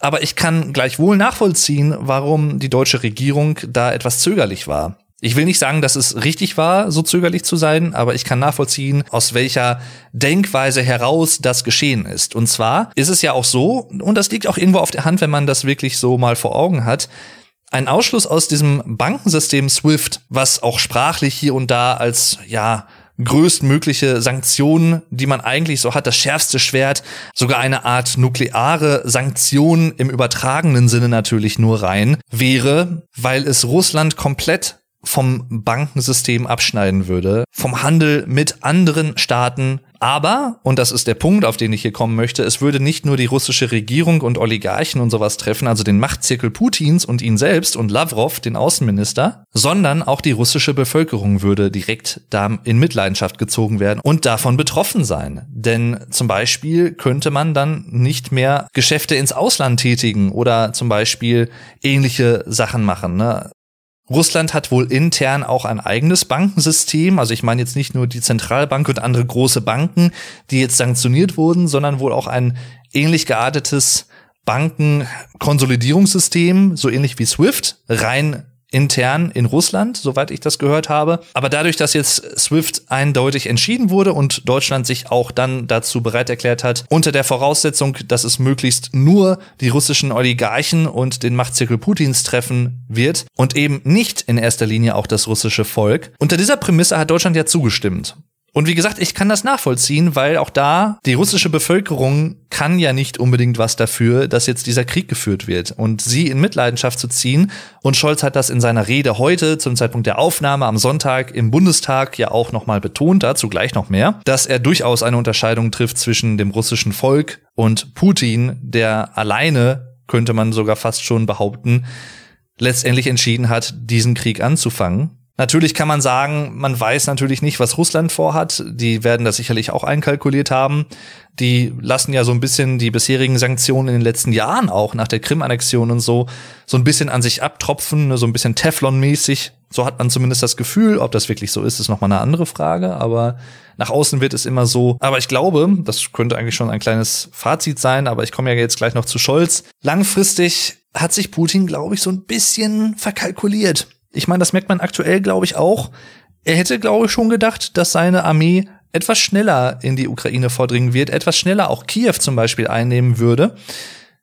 Aber ich kann gleichwohl nachvollziehen, warum die deutsche Regierung da etwas zögerlich war. Ich will nicht sagen, dass es richtig war, so zögerlich zu sein, aber ich kann nachvollziehen, aus welcher Denkweise heraus das geschehen ist. Und zwar ist es ja auch so, und das liegt auch irgendwo auf der Hand, wenn man das wirklich so mal vor Augen hat, ein Ausschluss aus diesem Bankensystem SWIFT, was auch sprachlich hier und da als, ja, größtmögliche Sanktionen, die man eigentlich so hat, das schärfste Schwert, sogar eine Art nukleare Sanktion im übertragenen Sinne natürlich nur rein, wäre, weil es Russland komplett vom Bankensystem abschneiden würde, vom Handel mit anderen Staaten Aber, und das ist der Punkt, auf den ich hier kommen möchte, es würde nicht nur die russische Regierung und Oligarchen und sowas treffen, also den Machtzirkel Putins und ihn selbst und Lavrov, den Außenminister, sondern auch die russische Bevölkerung würde direkt da in Mitleidenschaft gezogen werden und davon betroffen sein. Denn zum Beispiel könnte man dann nicht mehr Geschäfte ins Ausland tätigen oder zum Beispiel ähnliche Sachen machen. Ne? Russland hat wohl intern auch ein eigenes Bankensystem. Also ich meine jetzt nicht nur die Zentralbank und andere große Banken, die jetzt sanktioniert wurden, sondern wohl auch ein ähnlich geartetes Bankenkonsolidierungssystem, so ähnlich wie SWIFT, rein intern in Russland, soweit ich das gehört habe. Aber dadurch, dass jetzt SWIFT eindeutig entschieden wurde und Deutschland sich auch dann dazu bereit erklärt hat, unter der Voraussetzung, dass es möglichst nur die russischen Oligarchen und den Machtzirkel Putins treffen wird und eben nicht in erster Linie auch das russische Volk. Unter dieser Prämisse hat Deutschland ja zugestimmt. Und wie gesagt, ich kann das nachvollziehen, weil auch da die russische Bevölkerung kann ja nicht unbedingt was dafür, dass jetzt dieser Krieg geführt wird. Und sie in Mitleidenschaft zu ziehen, und Scholz hat das in seiner Rede heute zum Zeitpunkt der Aufnahme am Sonntag im Bundestag ja auch nochmal betont, dazu gleich noch mehr, dass er durchaus eine Unterscheidung trifft zwischen dem russischen Volk und Putin, der alleine, könnte man sogar fast schon behaupten, letztendlich entschieden hat, diesen Krieg anzufangen. Natürlich kann man sagen, man weiß natürlich nicht, was Russland vorhat. Die werden das sicherlich auch einkalkuliert haben. Die lassen ja so ein bisschen die bisherigen Sanktionen in den letzten Jahren auch nach der Krim-Annexion und so so ein bisschen an sich abtropfen, ne, so ein bisschen Teflon-mäßig. So hat man zumindest das Gefühl. Ob das wirklich so ist, ist nochmal eine andere Frage. Aber nach außen wird es immer so. Aber ich glaube, das könnte eigentlich schon ein kleines Fazit sein. Aber ich komme ja jetzt gleich noch zu Scholz. Langfristig hat sich Putin, glaube ich, so ein bisschen verkalkuliert. Ich meine, das merkt man aktuell, glaube ich, auch. Er hätte, glaube ich, schon gedacht, dass seine Armee etwas schneller in die Ukraine vordringen wird, etwas schneller auch Kiew zum Beispiel einnehmen würde.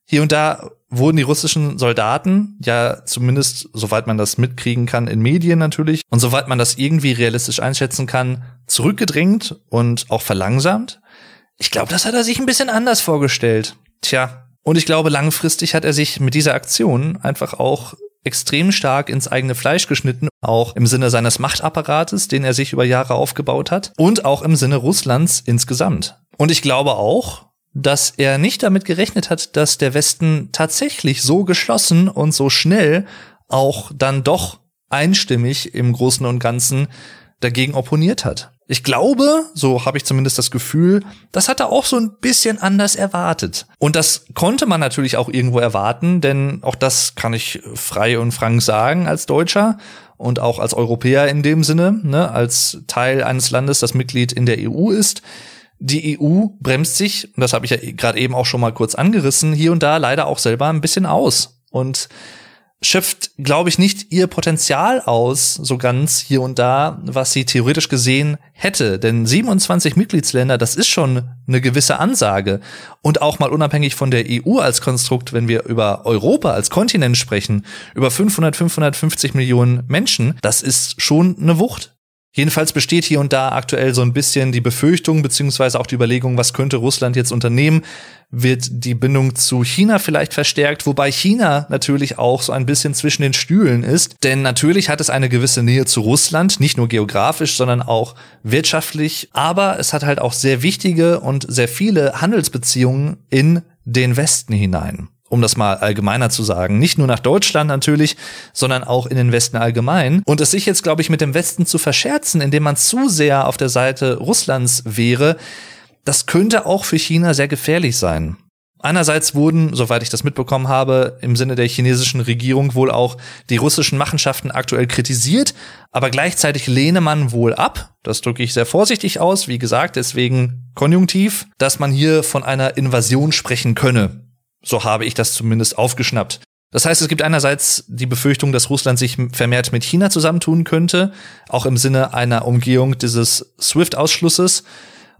Hier und da wurden die russischen Soldaten, ja zumindest soweit man das mitkriegen kann in Medien natürlich und soweit man das irgendwie realistisch einschätzen kann, zurückgedrängt und auch verlangsamt. Ich glaube, das hat er sich ein bisschen anders vorgestellt. Tja, und ich glaube, langfristig hat er sich mit dieser Aktion einfach auch extrem stark ins eigene Fleisch geschnitten, auch im Sinne seines Machtapparates, den er sich über Jahre aufgebaut hat, und auch im Sinne Russlands insgesamt. Und ich glaube auch, dass er nicht damit gerechnet hat, dass der Westen tatsächlich so geschlossen und so schnell auch dann doch einstimmig im Großen und Ganzen dagegen opponiert hat. Ich glaube, so habe ich zumindest das Gefühl, das hat er auch so ein bisschen anders erwartet. Und das konnte man natürlich auch irgendwo erwarten, denn auch das kann ich frei und frank sagen als Deutscher und auch als Europäer in dem Sinne, ne, als Teil eines Landes, das Mitglied in der EU ist. Die EU bremst sich, und das habe ich ja gerade eben auch schon mal kurz angerissen, hier und da leider auch selber ein bisschen aus. Und schöpft, glaube ich, nicht ihr Potenzial aus, so ganz hier und da, was sie theoretisch gesehen hätte. Denn 27 Mitgliedsländer, das ist schon eine gewisse Ansage. Und auch mal unabhängig von der EU als Konstrukt, wenn wir über Europa als Kontinent sprechen, über 500, 550 Millionen Menschen, das ist schon eine Wucht. Jedenfalls besteht hier und da aktuell so ein bisschen die Befürchtung beziehungsweise auch die Überlegung, was könnte Russland jetzt unternehmen? Wird die Bindung zu China vielleicht verstärkt, wobei China natürlich auch so ein bisschen zwischen den Stühlen ist, denn natürlich hat es eine gewisse Nähe zu Russland, nicht nur geografisch, sondern auch wirtschaftlich, aber es hat halt auch sehr wichtige und sehr viele Handelsbeziehungen in den Westen hinein um das mal allgemeiner zu sagen. Nicht nur nach Deutschland natürlich, sondern auch in den Westen allgemein. Und es sich jetzt, glaube ich, mit dem Westen zu verscherzen, indem man zu sehr auf der Seite Russlands wäre, das könnte auch für China sehr gefährlich sein. Einerseits wurden, soweit ich das mitbekommen habe, im Sinne der chinesischen Regierung wohl auch die russischen Machenschaften aktuell kritisiert, aber gleichzeitig lehne man wohl ab, das drücke ich sehr vorsichtig aus, wie gesagt, deswegen konjunktiv, dass man hier von einer Invasion sprechen könne. So habe ich das zumindest aufgeschnappt. Das heißt, es gibt einerseits die Befürchtung, dass Russland sich vermehrt mit China zusammentun könnte, auch im Sinne einer Umgehung dieses SWIFT-Ausschlusses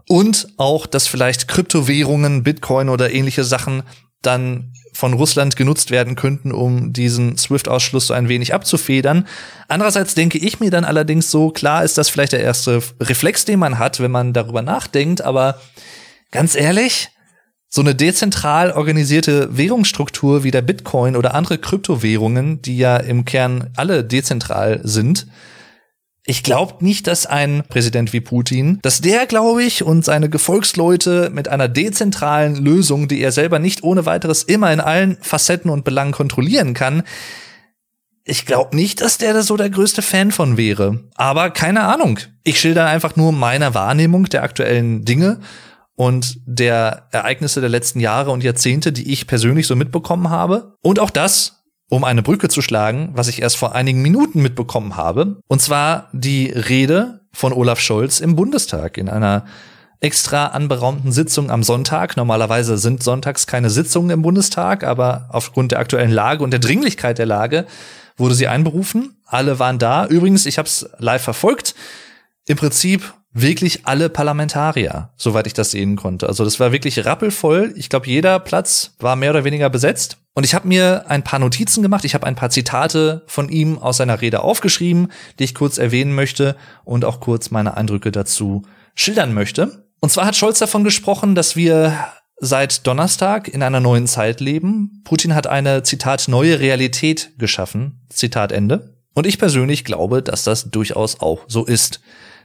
und auch, dass vielleicht Kryptowährungen, Bitcoin oder ähnliche Sachen dann von Russland genutzt werden könnten, um diesen SWIFT-Ausschluss so ein wenig abzufedern. Andererseits denke ich mir dann allerdings so, klar ist das vielleicht der erste Reflex, den man hat, wenn man darüber nachdenkt, aber ganz ehrlich, so eine dezentral organisierte Währungsstruktur wie der Bitcoin oder andere Kryptowährungen, die ja im Kern alle dezentral sind, Ich glaube nicht, dass ein Präsident wie Putin, dass der, glaube ich, und seine Gefolgsleute mit einer dezentralen Lösung, die er selber nicht ohne weiteres immer in allen Facetten und Belangen kontrollieren kann, ich glaube nicht, dass der da so der größte Fan von wäre. Aber keine Ahnung. Ich schilder einfach nur meine Wahrnehmung der aktuellen Dinge und der Ereignisse der letzten Jahre und Jahrzehnte, die ich persönlich so mitbekommen habe. Und auch das, um eine Brücke zu schlagen, was ich erst vor einigen Minuten mitbekommen habe. Und zwar die Rede von Olaf Scholz im Bundestag in einer extra anberaumten Sitzung am Sonntag. Normalerweise sind sonntags keine Sitzungen im Bundestag, aber aufgrund der aktuellen Lage und der Dringlichkeit der Lage wurde sie einberufen. Alle waren da. Übrigens, ich habe es live verfolgt. Im Prinzip wirklich alle Parlamentarier, soweit ich das sehen konnte. Also das war wirklich rappelvoll. Ich glaube, jeder Platz war mehr oder weniger besetzt. Und ich habe mir ein paar Notizen gemacht. Ich habe ein paar Zitate von ihm aus seiner Rede aufgeschrieben, die ich kurz erwähnen möchte und auch kurz meine Eindrücke dazu schildern möchte. Und zwar hat Scholz davon gesprochen, dass wir seit Donnerstag in einer neuen Zeit leben. Putin hat eine, Zitat, neue Realität geschaffen. Zitat Ende. Und ich persönlich glaube, dass das durchaus auch so ist.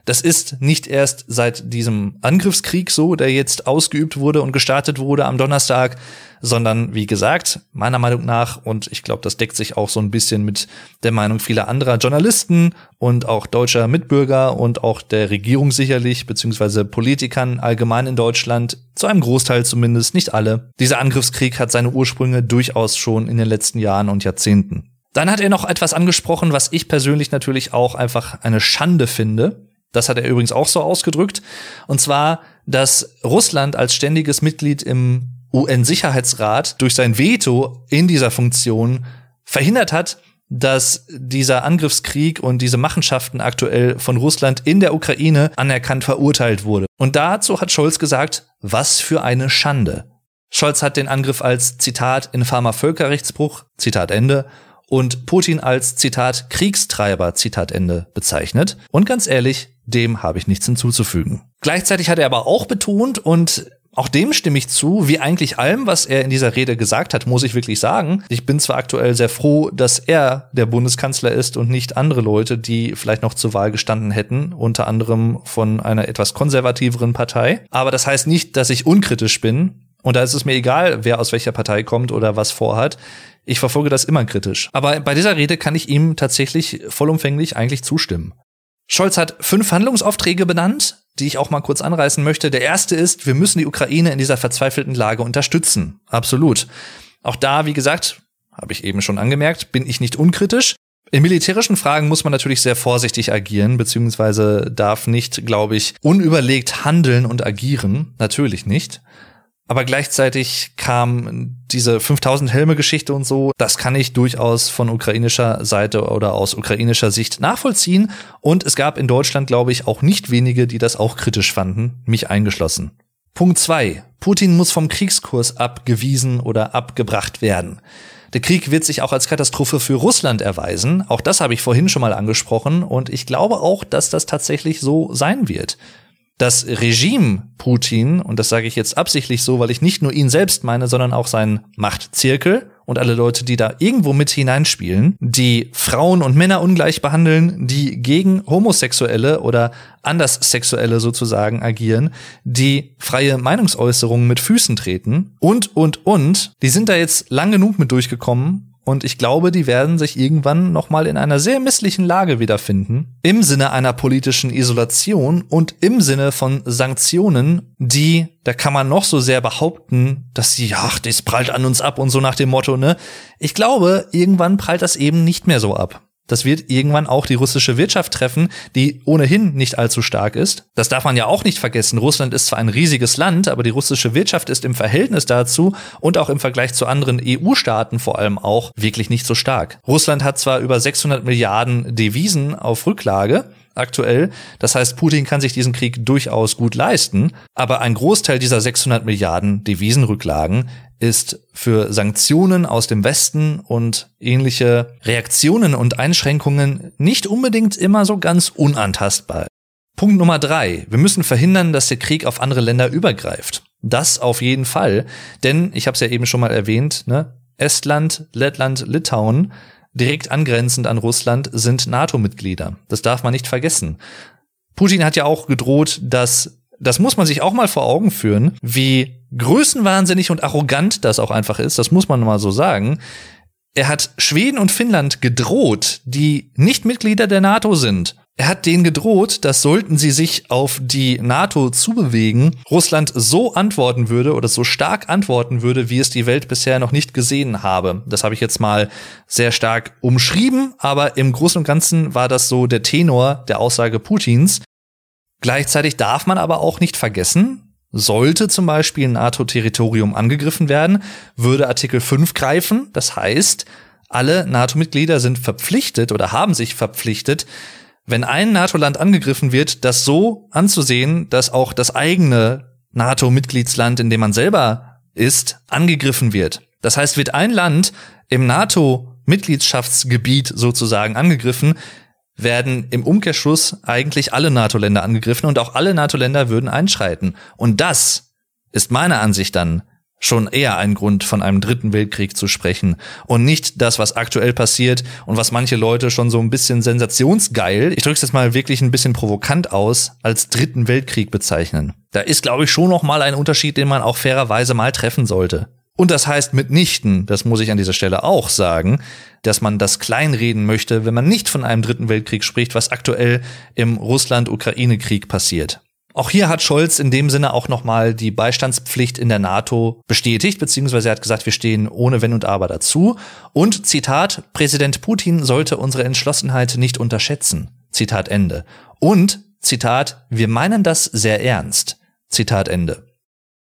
Das ist nicht erst seit diesem Angriffskrieg so, der jetzt ausgeübt wurde und gestartet wurde am Donnerstag, sondern wie gesagt, meiner Meinung nach, und ich glaube, das deckt sich auch so ein bisschen mit der Meinung vieler anderer Journalisten und auch deutscher Mitbürger und auch der Regierung sicherlich, beziehungsweise Politikern allgemein in Deutschland, zu einem Großteil zumindest, nicht alle. Dieser Angriffskrieg hat seine Ursprünge durchaus schon in den letzten Jahren und Jahrzehnten. Dann hat er noch etwas angesprochen, was ich persönlich natürlich auch einfach eine Schande finde. Das hat er übrigens auch so ausgedrückt. Und zwar, dass Russland als ständiges Mitglied im UN-Sicherheitsrat durch sein Veto in dieser Funktion verhindert hat, dass dieser Angriffskrieg und diese Machenschaften aktuell von Russland in der Ukraine anerkannt verurteilt wurde. Und dazu hat Scholz gesagt, was für eine Schande. Scholz hat den Angriff als Zitat infamer Völkerrechtsbruch, Zitat Ende, und Putin als Zitat Kriegstreiber, Zitat Ende bezeichnet. Und ganz ehrlich, dem habe ich nichts hinzuzufügen. Gleichzeitig hat er aber auch betont, und auch dem stimme ich zu, wie eigentlich allem, was er in dieser Rede gesagt hat, muss ich wirklich sagen. Ich bin zwar aktuell sehr froh, dass er der Bundeskanzler ist und nicht andere Leute, die vielleicht noch zur Wahl gestanden hätten, unter anderem von einer etwas konservativeren Partei. Aber das heißt nicht, dass ich unkritisch bin. Und da ist es mir egal, wer aus welcher Partei kommt oder was vorhat. Ich verfolge das immer kritisch. Aber bei dieser Rede kann ich ihm tatsächlich vollumfänglich eigentlich zustimmen. Scholz hat fünf Handlungsaufträge benannt, die ich auch mal kurz anreißen möchte. Der erste ist, wir müssen die Ukraine in dieser verzweifelten Lage unterstützen. Absolut. Auch da, wie gesagt, habe ich eben schon angemerkt, bin ich nicht unkritisch. In militärischen Fragen muss man natürlich sehr vorsichtig agieren, beziehungsweise darf nicht, glaube ich, unüberlegt handeln und agieren. Natürlich nicht. Aber gleichzeitig kam diese 5000 Helme Geschichte und so, das kann ich durchaus von ukrainischer Seite oder aus ukrainischer Sicht nachvollziehen. Und es gab in Deutschland, glaube ich, auch nicht wenige, die das auch kritisch fanden, mich eingeschlossen. Punkt zwei: Putin muss vom Kriegskurs abgewiesen oder abgebracht werden. Der Krieg wird sich auch als Katastrophe für Russland erweisen. Auch das habe ich vorhin schon mal angesprochen. Und ich glaube auch, dass das tatsächlich so sein wird das Regime Putin, und das sage ich jetzt absichtlich so, weil ich nicht nur ihn selbst meine, sondern auch seinen Machtzirkel und alle Leute, die da irgendwo mit hineinspielen, die Frauen und Männer ungleich behandeln, die gegen Homosexuelle oder Anderssexuelle sozusagen agieren, die freie Meinungsäußerungen mit Füßen treten und, und, und, die sind da jetzt lang genug mit durchgekommen, und ich glaube, die werden sich irgendwann nochmal in einer sehr misslichen Lage wiederfinden. Im Sinne einer politischen Isolation und im Sinne von Sanktionen, die, da kann man noch so sehr behaupten, dass sie, ach, das prallt an uns ab und so nach dem Motto, ne? Ich glaube, irgendwann prallt das eben nicht mehr so ab. Das wird irgendwann auch die russische Wirtschaft treffen, die ohnehin nicht allzu stark ist. Das darf man ja auch nicht vergessen. Russland ist zwar ein riesiges Land, aber die russische Wirtschaft ist im Verhältnis dazu und auch im Vergleich zu anderen EU-Staaten vor allem auch wirklich nicht so stark. Russland hat zwar über 600 Milliarden Devisen auf Rücklage, aktuell. Das heißt, Putin kann sich diesen Krieg durchaus gut leisten, aber ein Großteil dieser 600 Milliarden Devisenrücklagen ist für Sanktionen aus dem Westen und ähnliche Reaktionen und Einschränkungen nicht unbedingt immer so ganz unantastbar. Punkt Nummer drei. Wir müssen verhindern, dass der Krieg auf andere Länder übergreift. Das auf jeden Fall, denn ich habe es ja eben schon mal erwähnt, ne? Estland, Lettland, Litauen direkt angrenzend an Russland sind NATO-Mitglieder. Das darf man nicht vergessen. Putin hat ja auch gedroht, dass, das muss man sich auch mal vor Augen führen, wie größenwahnsinnig und arrogant das auch einfach ist, das muss man mal so sagen. Er hat Schweden und Finnland gedroht, die nicht Mitglieder der NATO sind, er hat denen gedroht, dass sollten sie sich auf die NATO zubewegen, Russland so antworten würde oder so stark antworten würde, wie es die Welt bisher noch nicht gesehen habe. Das habe ich jetzt mal sehr stark umschrieben, aber im Großen und Ganzen war das so der Tenor der Aussage Putins. Gleichzeitig darf man aber auch nicht vergessen, sollte zum Beispiel ein NATO-Territorium angegriffen werden, würde Artikel 5 greifen. Das heißt, alle NATO-Mitglieder sind verpflichtet oder haben sich verpflichtet, wenn ein NATO-Land angegriffen wird, das so anzusehen, dass auch das eigene NATO-Mitgliedsland, in dem man selber ist, angegriffen wird. Das heißt, wird ein Land im NATO-Mitgliedschaftsgebiet sozusagen angegriffen, werden im Umkehrschluss eigentlich alle NATO-Länder angegriffen und auch alle NATO-Länder würden einschreiten. Und das ist meiner Ansicht dann schon eher ein Grund, von einem dritten Weltkrieg zu sprechen und nicht das, was aktuell passiert und was manche Leute schon so ein bisschen sensationsgeil, ich drücke es jetzt mal wirklich ein bisschen provokant aus, als dritten Weltkrieg bezeichnen. Da ist, glaube ich, schon noch mal ein Unterschied, den man auch fairerweise mal treffen sollte. Und das heißt mitnichten, das muss ich an dieser Stelle auch sagen, dass man das kleinreden möchte, wenn man nicht von einem dritten Weltkrieg spricht, was aktuell im Russland-Ukraine-Krieg passiert. Auch hier hat Scholz in dem Sinne auch nochmal die Beistandspflicht in der NATO bestätigt, beziehungsweise er hat gesagt, wir stehen ohne Wenn und Aber dazu. Und Zitat, Präsident Putin sollte unsere Entschlossenheit nicht unterschätzen. Zitat Ende. Und Zitat, wir meinen das sehr ernst. Zitat Ende.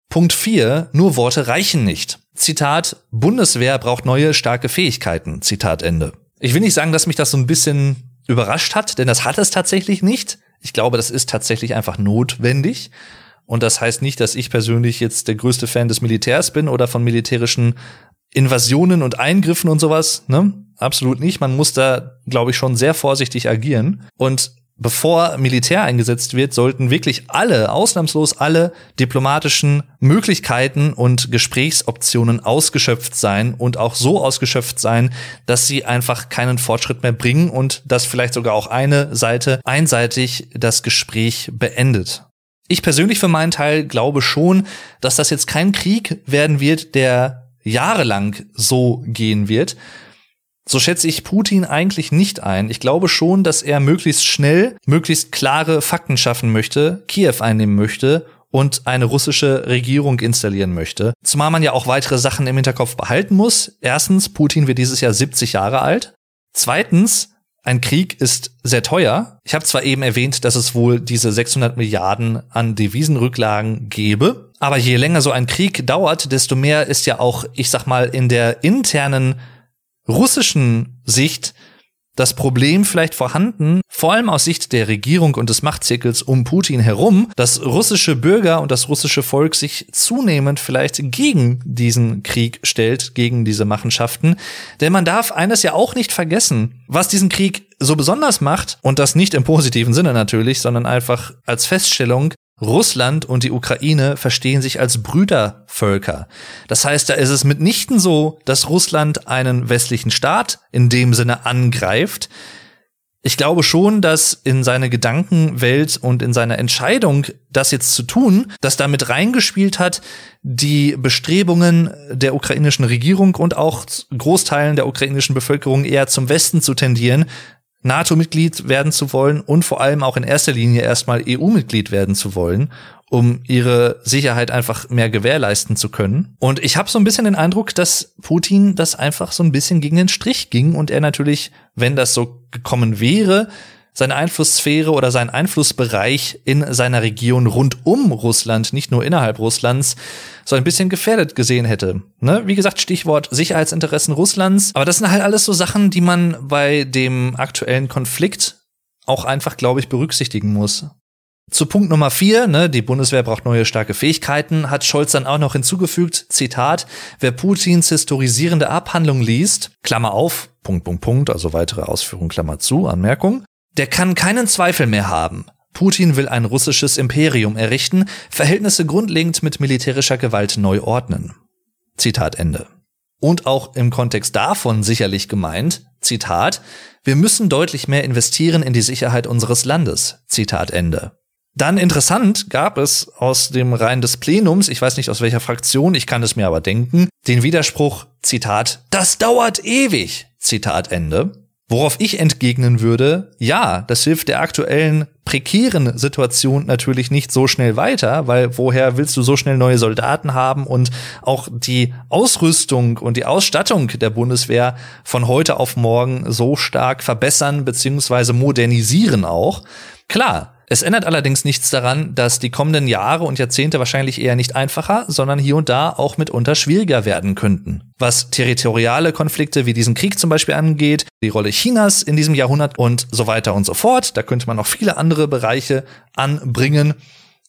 Punkt 4, nur Worte reichen nicht. Zitat, Bundeswehr braucht neue starke Fähigkeiten. Zitat Ende. Ich will nicht sagen, dass mich das so ein bisschen überrascht hat, denn das hat es tatsächlich nicht. Ich glaube, das ist tatsächlich einfach notwendig. Und das heißt nicht, dass ich persönlich jetzt der größte Fan des Militärs bin oder von militärischen Invasionen und Eingriffen und sowas. Ne? Absolut nicht. Man muss da, glaube ich, schon sehr vorsichtig agieren. Und bevor Militär eingesetzt wird, sollten wirklich alle, ausnahmslos alle diplomatischen Möglichkeiten und Gesprächsoptionen ausgeschöpft sein und auch so ausgeschöpft sein, dass sie einfach keinen Fortschritt mehr bringen und dass vielleicht sogar auch eine Seite einseitig das Gespräch beendet. Ich persönlich für meinen Teil glaube schon, dass das jetzt kein Krieg werden wird, der jahrelang so gehen wird, so schätze ich Putin eigentlich nicht ein. Ich glaube schon, dass er möglichst schnell, möglichst klare Fakten schaffen möchte, Kiew einnehmen möchte und eine russische Regierung installieren möchte. Zumal man ja auch weitere Sachen im Hinterkopf behalten muss. Erstens, Putin wird dieses Jahr 70 Jahre alt. Zweitens, ein Krieg ist sehr teuer. Ich habe zwar eben erwähnt, dass es wohl diese 600 Milliarden an Devisenrücklagen gäbe, aber je länger so ein Krieg dauert, desto mehr ist ja auch, ich sag mal, in der internen russischen Sicht das Problem vielleicht vorhanden, vor allem aus Sicht der Regierung und des Machtzirkels um Putin herum, dass russische Bürger und das russische Volk sich zunehmend vielleicht gegen diesen Krieg stellt, gegen diese Machenschaften. Denn man darf eines ja auch nicht vergessen, was diesen Krieg so besonders macht, und das nicht im positiven Sinne natürlich, sondern einfach als Feststellung, Russland und die Ukraine verstehen sich als Brüdervölker. Das heißt, da ist es mitnichten so, dass Russland einen westlichen Staat in dem Sinne angreift. Ich glaube schon, dass in seine Gedankenwelt und in seiner Entscheidung, das jetzt zu tun, dass damit reingespielt hat, die Bestrebungen der ukrainischen Regierung und auch Großteilen der ukrainischen Bevölkerung eher zum Westen zu tendieren, NATO-Mitglied werden zu wollen und vor allem auch in erster Linie erstmal EU-Mitglied werden zu wollen, um ihre Sicherheit einfach mehr gewährleisten zu können. Und ich habe so ein bisschen den Eindruck, dass Putin das einfach so ein bisschen gegen den Strich ging und er natürlich, wenn das so gekommen wäre, seine Einflusssphäre oder seinen Einflussbereich in seiner Region rund um Russland, nicht nur innerhalb Russlands, so ein bisschen gefährdet gesehen hätte. Ne? Wie gesagt, Stichwort Sicherheitsinteressen Russlands. Aber das sind halt alles so Sachen, die man bei dem aktuellen Konflikt auch einfach, glaube ich, berücksichtigen muss. Zu Punkt Nummer vier, ne, die Bundeswehr braucht neue starke Fähigkeiten, hat Scholz dann auch noch hinzugefügt, Zitat, wer Putins historisierende Abhandlung liest, Klammer auf, Punkt, Punkt, Punkt, also weitere Ausführungen, Klammer zu, Anmerkung, der kann keinen Zweifel mehr haben. Putin will ein russisches Imperium errichten, Verhältnisse grundlegend mit militärischer Gewalt neu ordnen. Zitat Ende. Und auch im Kontext davon sicherlich gemeint, Zitat, wir müssen deutlich mehr investieren in die Sicherheit unseres Landes. Zitat Ende. Dann interessant gab es aus dem Reihen des Plenums, ich weiß nicht aus welcher Fraktion, ich kann es mir aber denken, den Widerspruch, Zitat, das dauert ewig, Zitat Ende. Worauf ich entgegnen würde, ja, das hilft der aktuellen prekären Situation natürlich nicht so schnell weiter, weil woher willst du so schnell neue Soldaten haben und auch die Ausrüstung und die Ausstattung der Bundeswehr von heute auf morgen so stark verbessern beziehungsweise modernisieren auch. Klar, es ändert allerdings nichts daran, dass die kommenden Jahre und Jahrzehnte wahrscheinlich eher nicht einfacher, sondern hier und da auch mitunter schwieriger werden könnten. Was territoriale Konflikte wie diesen Krieg zum Beispiel angeht, die Rolle Chinas in diesem Jahrhundert und so weiter und so fort. Da könnte man noch viele andere Bereiche anbringen.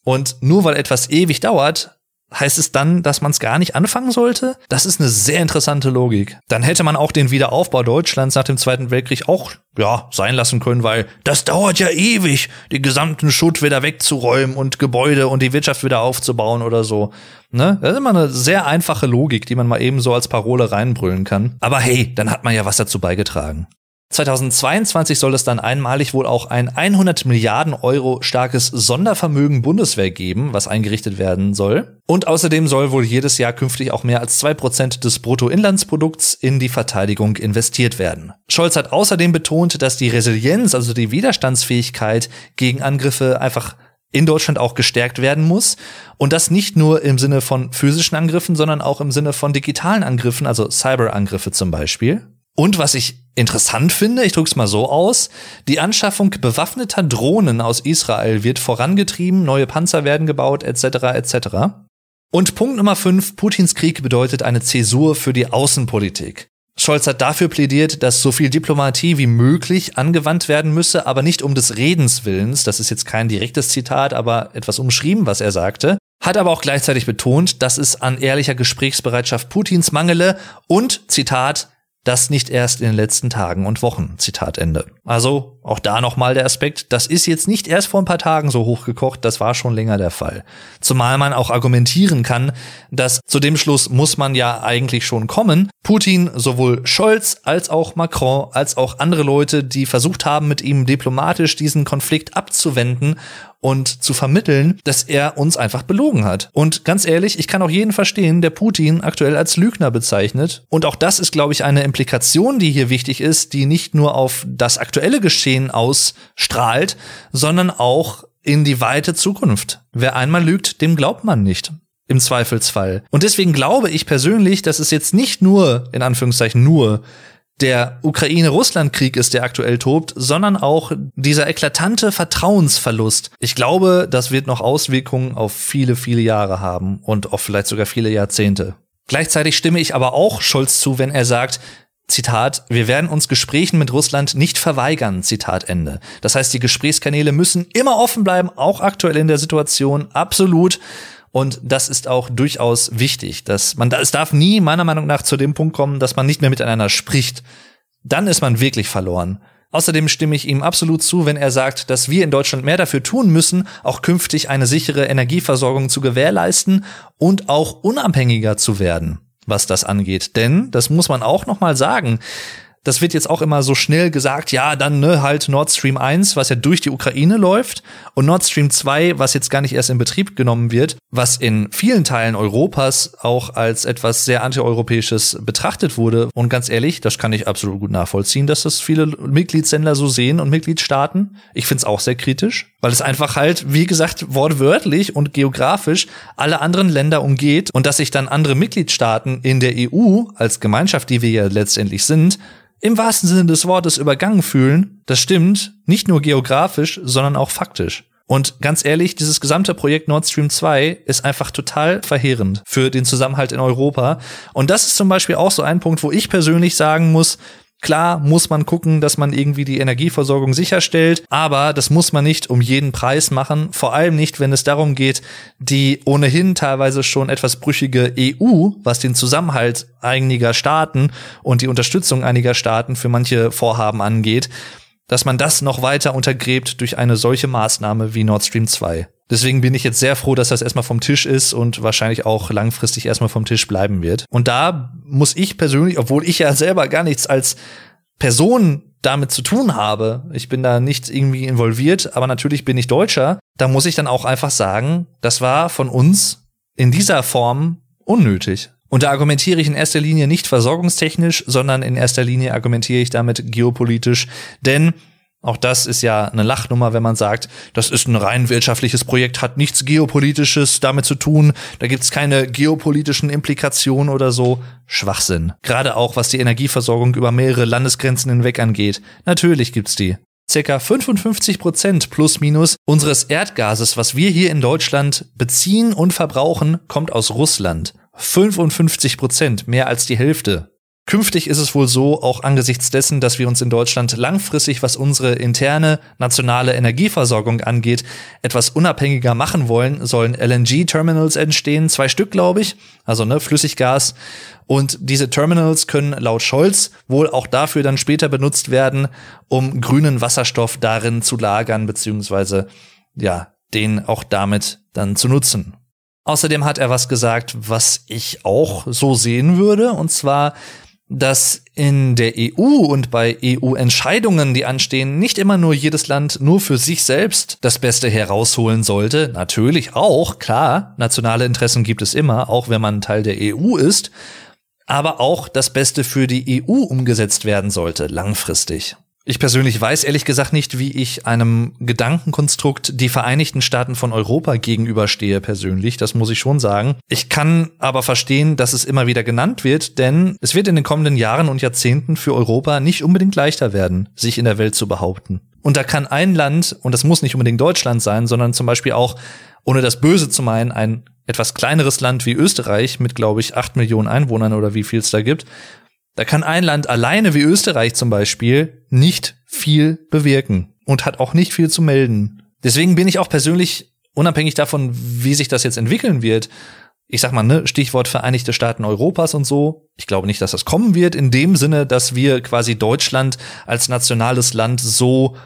Und nur weil etwas ewig dauert, Heißt es dann, dass man es gar nicht anfangen sollte? Das ist eine sehr interessante Logik. Dann hätte man auch den Wiederaufbau Deutschlands nach dem Zweiten Weltkrieg auch, ja, sein lassen können, weil das dauert ja ewig, die gesamten Schutt wieder wegzuräumen und Gebäude und die Wirtschaft wieder aufzubauen oder so. Ne? Das ist immer eine sehr einfache Logik, die man mal eben so als Parole reinbrüllen kann. Aber hey, dann hat man ja was dazu beigetragen. 2022 soll es dann einmalig wohl auch ein 100 Milliarden Euro starkes Sondervermögen Bundeswehr geben, was eingerichtet werden soll. Und außerdem soll wohl jedes Jahr künftig auch mehr als zwei Prozent des Bruttoinlandsprodukts in die Verteidigung investiert werden. Scholz hat außerdem betont, dass die Resilienz, also die Widerstandsfähigkeit gegen Angriffe einfach in Deutschland auch gestärkt werden muss. Und das nicht nur im Sinne von physischen Angriffen, sondern auch im Sinne von digitalen Angriffen, also Cyberangriffe zum Beispiel. Und was ich interessant finde, ich drücke es mal so aus, die Anschaffung bewaffneter Drohnen aus Israel wird vorangetrieben, neue Panzer werden gebaut, etc. etc. Und Punkt Nummer 5, Putins Krieg bedeutet eine Zäsur für die Außenpolitik. Scholz hat dafür plädiert, dass so viel Diplomatie wie möglich angewandt werden müsse, aber nicht um des Redens willens, das ist jetzt kein direktes Zitat, aber etwas umschrieben, was er sagte, hat aber auch gleichzeitig betont, dass es an ehrlicher Gesprächsbereitschaft Putins mangele und, Zitat, das nicht erst in den letzten Tagen und Wochen. Zitat Ende. Also auch da nochmal der Aspekt, das ist jetzt nicht erst vor ein paar Tagen so hochgekocht, das war schon länger der Fall. Zumal man auch argumentieren kann, dass zu dem Schluss muss man ja eigentlich schon kommen. Putin, sowohl Scholz als auch Macron, als auch andere Leute, die versucht haben, mit ihm diplomatisch diesen Konflikt abzuwenden und zu vermitteln, dass er uns einfach belogen hat. Und ganz ehrlich, ich kann auch jeden verstehen, der Putin aktuell als Lügner bezeichnet. Und auch das ist, glaube ich, eine Implikation, die hier wichtig ist, die nicht nur auf das aktuelle Geschehen ausstrahlt, sondern auch in die weite Zukunft. Wer einmal lügt, dem glaubt man nicht im Zweifelsfall. Und deswegen glaube ich persönlich, dass es jetzt nicht nur, in Anführungszeichen nur, der Ukraine-Russland-Krieg ist, der aktuell tobt, sondern auch dieser eklatante Vertrauensverlust. Ich glaube, das wird noch Auswirkungen auf viele, viele Jahre haben und auf vielleicht sogar viele Jahrzehnte. Gleichzeitig stimme ich aber auch Scholz zu, wenn er sagt, Zitat, wir werden uns Gesprächen mit Russland nicht verweigern, Zitat Ende. Das heißt, die Gesprächskanäle müssen immer offen bleiben, auch aktuell in der Situation, absolut. Und das ist auch durchaus wichtig, dass man, es darf nie meiner Meinung nach zu dem Punkt kommen, dass man nicht mehr miteinander spricht. Dann ist man wirklich verloren. Außerdem stimme ich ihm absolut zu, wenn er sagt, dass wir in Deutschland mehr dafür tun müssen, auch künftig eine sichere Energieversorgung zu gewährleisten und auch unabhängiger zu werden, was das angeht. Denn, das muss man auch noch mal sagen, das wird jetzt auch immer so schnell gesagt, ja, dann ne, halt Nord Stream 1, was ja durch die Ukraine läuft und Nord Stream 2, was jetzt gar nicht erst in Betrieb genommen wird, was in vielen Teilen Europas auch als etwas sehr antieuropäisches betrachtet wurde. Und ganz ehrlich, das kann ich absolut gut nachvollziehen, dass das viele Mitgliedsländer so sehen und Mitgliedstaaten. Ich finde es auch sehr kritisch, weil es einfach halt, wie gesagt, wortwörtlich und geografisch alle anderen Länder umgeht und dass sich dann andere Mitgliedstaaten in der EU als Gemeinschaft, die wir ja letztendlich sind, im wahrsten Sinne des Wortes übergangen fühlen, das stimmt, nicht nur geografisch, sondern auch faktisch. Und ganz ehrlich, dieses gesamte Projekt Nord Stream 2 ist einfach total verheerend für den Zusammenhalt in Europa. Und das ist zum Beispiel auch so ein Punkt, wo ich persönlich sagen muss, Klar muss man gucken, dass man irgendwie die Energieversorgung sicherstellt, aber das muss man nicht um jeden Preis machen, vor allem nicht, wenn es darum geht, die ohnehin teilweise schon etwas brüchige EU, was den Zusammenhalt einiger Staaten und die Unterstützung einiger Staaten für manche Vorhaben angeht, dass man das noch weiter untergräbt durch eine solche Maßnahme wie Nord Stream 2. Deswegen bin ich jetzt sehr froh, dass das erstmal vom Tisch ist und wahrscheinlich auch langfristig erstmal vom Tisch bleiben wird. Und da muss ich persönlich, obwohl ich ja selber gar nichts als Person damit zu tun habe, ich bin da nicht irgendwie involviert, aber natürlich bin ich Deutscher, da muss ich dann auch einfach sagen, das war von uns in dieser Form unnötig. Und da argumentiere ich in erster Linie nicht versorgungstechnisch, sondern in erster Linie argumentiere ich damit geopolitisch, denn auch das ist ja eine Lachnummer, wenn man sagt, das ist ein rein wirtschaftliches Projekt, hat nichts Geopolitisches damit zu tun, da gibt's keine geopolitischen Implikationen oder so. Schwachsinn. Gerade auch was die Energieversorgung über mehrere Landesgrenzen hinweg angeht. Natürlich gibt's die. Circa 55 Prozent plus minus unseres Erdgases, was wir hier in Deutschland beziehen und verbrauchen, kommt aus Russland. 55 Prozent, mehr als die Hälfte. Künftig ist es wohl so, auch angesichts dessen, dass wir uns in Deutschland langfristig, was unsere interne nationale Energieversorgung angeht, etwas unabhängiger machen wollen, sollen LNG-Terminals entstehen, zwei Stück, glaube ich, also ne, Flüssiggas. Und diese Terminals können laut Scholz wohl auch dafür dann später benutzt werden, um grünen Wasserstoff darin zu lagern, beziehungsweise ja, den auch damit dann zu nutzen. Außerdem hat er was gesagt, was ich auch so sehen würde, und zwar, dass in der EU und bei EU-Entscheidungen, die anstehen, nicht immer nur jedes Land nur für sich selbst das Beste herausholen sollte. Natürlich auch, klar, nationale Interessen gibt es immer, auch wenn man Teil der EU ist, aber auch das Beste für die EU umgesetzt werden sollte, langfristig. Ich persönlich weiß ehrlich gesagt nicht, wie ich einem Gedankenkonstrukt die Vereinigten Staaten von Europa gegenüberstehe persönlich, das muss ich schon sagen. Ich kann aber verstehen, dass es immer wieder genannt wird, denn es wird in den kommenden Jahren und Jahrzehnten für Europa nicht unbedingt leichter werden, sich in der Welt zu behaupten. Und da kann ein Land, und das muss nicht unbedingt Deutschland sein, sondern zum Beispiel auch, ohne das Böse zu meinen, ein etwas kleineres Land wie Österreich mit, glaube ich, acht Millionen Einwohnern oder wie viel es da gibt, da kann ein Land alleine wie Österreich zum Beispiel nicht viel bewirken und hat auch nicht viel zu melden. Deswegen bin ich auch persönlich, unabhängig davon, wie sich das jetzt entwickeln wird, ich sag mal, ne, Stichwort Vereinigte Staaten Europas und so. Ich glaube nicht, dass das kommen wird, in dem Sinne, dass wir quasi Deutschland als nationales Land so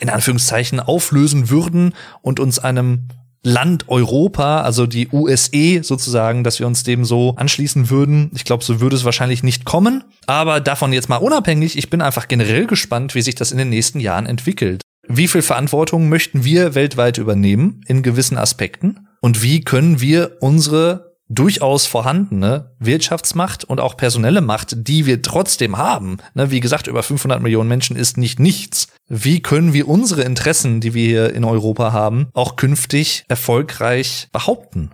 in Anführungszeichen auflösen würden und uns einem Land Europa, also die USE sozusagen, dass wir uns dem so anschließen würden. Ich glaube, so würde es wahrscheinlich nicht kommen. Aber davon jetzt mal unabhängig, ich bin einfach generell gespannt, wie sich das in den nächsten Jahren entwickelt. Wie viel Verantwortung möchten wir weltweit übernehmen in gewissen Aspekten? Und wie können wir unsere durchaus vorhandene Wirtschaftsmacht und auch personelle Macht, die wir trotzdem haben. Ne, wie gesagt, über 500 Millionen Menschen ist nicht nichts. Wie können wir unsere Interessen, die wir hier in Europa haben, auch künftig erfolgreich behaupten?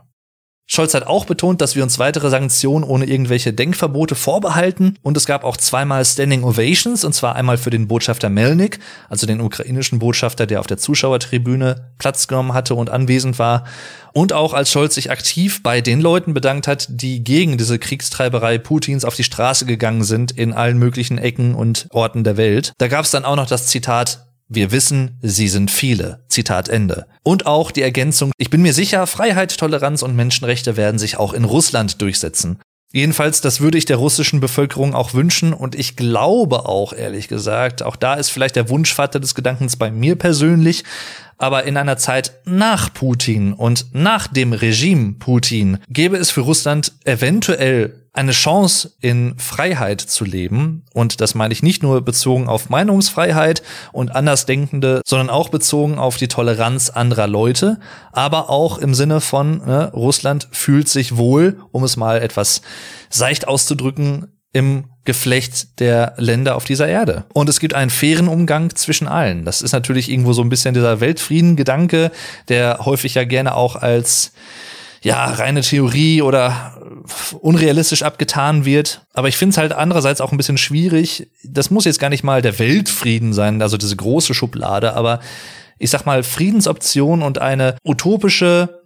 Scholz hat auch betont, dass wir uns weitere Sanktionen ohne irgendwelche Denkverbote vorbehalten und es gab auch zweimal Standing Ovations und zwar einmal für den Botschafter Melnik, also den ukrainischen Botschafter, der auf der Zuschauertribüne Platz genommen hatte und anwesend war und auch als Scholz sich aktiv bei den Leuten bedankt hat, die gegen diese Kriegstreiberei Putins auf die Straße gegangen sind in allen möglichen Ecken und Orten der Welt. Da gab es dann auch noch das Zitat wir wissen, sie sind viele. Zitat Ende. Und auch die Ergänzung, ich bin mir sicher, Freiheit, Toleranz und Menschenrechte werden sich auch in Russland durchsetzen. Jedenfalls, das würde ich der russischen Bevölkerung auch wünschen und ich glaube auch, ehrlich gesagt, auch da ist vielleicht der Wunschvater des Gedankens bei mir persönlich, aber in einer Zeit nach Putin und nach dem Regime Putin gäbe es für Russland eventuell eine Chance in Freiheit zu leben. Und das meine ich nicht nur bezogen auf Meinungsfreiheit und Andersdenkende, sondern auch bezogen auf die Toleranz anderer Leute, aber auch im Sinne von ne, Russland fühlt sich wohl, um es mal etwas seicht auszudrücken, im Geflecht der Länder auf dieser Erde. Und es gibt einen fairen Umgang zwischen allen. Das ist natürlich irgendwo so ein bisschen dieser Weltfrieden-Gedanke, der häufig ja gerne auch als ja, reine Theorie oder unrealistisch abgetan wird. Aber ich finde es halt andererseits auch ein bisschen schwierig. Das muss jetzt gar nicht mal der Weltfrieden sein, also diese große Schublade, aber ich sag mal Friedensoption und eine utopische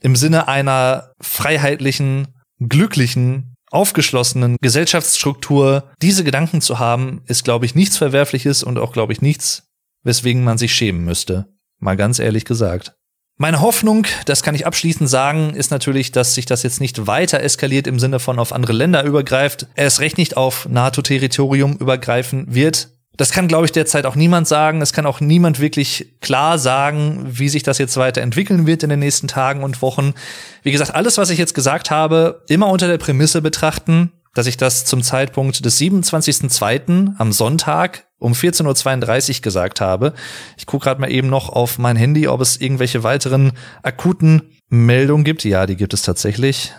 im Sinne einer freiheitlichen, glücklichen, aufgeschlossenen Gesellschaftsstruktur diese Gedanken zu haben, ist, glaube ich, nichts Verwerfliches und auch, glaube ich, nichts, weswegen man sich schämen müsste. Mal ganz ehrlich gesagt. Meine Hoffnung, das kann ich abschließend sagen, ist natürlich, dass sich das jetzt nicht weiter eskaliert im Sinne von auf andere Länder übergreift, erst recht nicht auf NATO-Territorium übergreifen wird. Das kann, glaube ich, derzeit auch niemand sagen. Es kann auch niemand wirklich klar sagen, wie sich das jetzt weiterentwickeln wird in den nächsten Tagen und Wochen. Wie gesagt, alles, was ich jetzt gesagt habe, immer unter der Prämisse betrachten, dass ich das zum Zeitpunkt des 27.02. am Sonntag um 14.32 Uhr gesagt habe. Ich gucke gerade mal eben noch auf mein Handy, ob es irgendwelche weiteren akuten Meldungen gibt. Ja, die gibt es tatsächlich.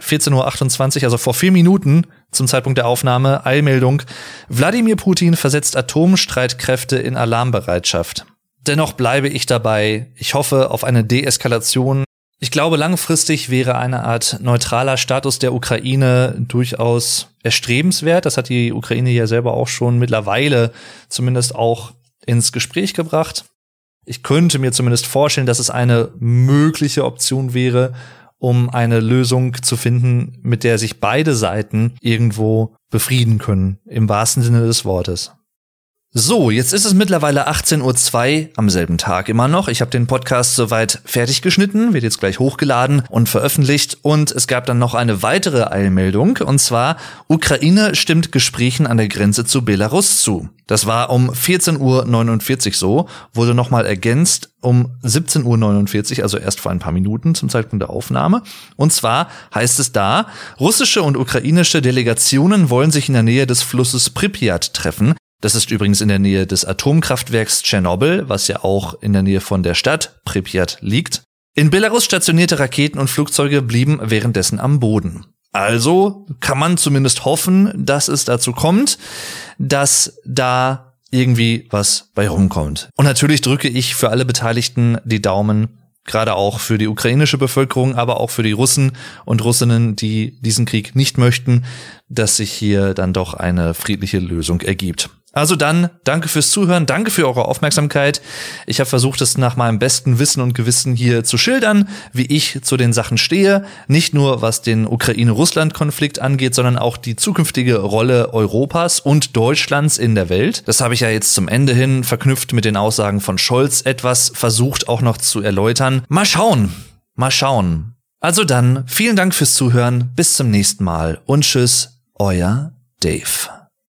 14.28 Uhr, also vor vier Minuten zum Zeitpunkt der Aufnahme, Eilmeldung. Wladimir Putin versetzt Atomstreitkräfte in Alarmbereitschaft. Dennoch bleibe ich dabei. Ich hoffe auf eine Deeskalation. Ich glaube, langfristig wäre eine Art neutraler Status der Ukraine durchaus erstrebenswert. Das hat die Ukraine ja selber auch schon mittlerweile zumindest auch ins Gespräch gebracht. Ich könnte mir zumindest vorstellen, dass es eine mögliche Option wäre, um eine Lösung zu finden, mit der sich beide Seiten irgendwo befrieden können, im wahrsten Sinne des Wortes. So, jetzt ist es mittlerweile 18.02 Uhr am selben Tag immer noch. Ich habe den Podcast soweit fertig geschnitten, wird jetzt gleich hochgeladen und veröffentlicht. Und es gab dann noch eine weitere Eilmeldung, und zwar Ukraine stimmt Gesprächen an der Grenze zu Belarus zu. Das war um 14.49 Uhr so, wurde nochmal ergänzt um 17.49 Uhr, also erst vor ein paar Minuten zum Zeitpunkt der Aufnahme. Und zwar heißt es da, russische und ukrainische Delegationen wollen sich in der Nähe des Flusses Pripyat treffen. Das ist übrigens in der Nähe des Atomkraftwerks Tschernobyl, was ja auch in der Nähe von der Stadt Pripyat liegt. In Belarus stationierte Raketen und Flugzeuge blieben währenddessen am Boden. Also kann man zumindest hoffen, dass es dazu kommt, dass da irgendwie was bei rumkommt. Und natürlich drücke ich für alle Beteiligten die Daumen, gerade auch für die ukrainische Bevölkerung, aber auch für die Russen und Russinnen, die diesen Krieg nicht möchten, dass sich hier dann doch eine friedliche Lösung ergibt. Also dann, danke fürs Zuhören, danke für eure Aufmerksamkeit. Ich habe versucht, es nach meinem besten Wissen und Gewissen hier zu schildern, wie ich zu den Sachen stehe. Nicht nur was den Ukraine-Russland-Konflikt angeht, sondern auch die zukünftige Rolle Europas und Deutschlands in der Welt. Das habe ich ja jetzt zum Ende hin verknüpft mit den Aussagen von Scholz etwas versucht auch noch zu erläutern. Mal schauen, mal schauen. Also dann, vielen Dank fürs Zuhören, bis zum nächsten Mal und tschüss, euer Dave.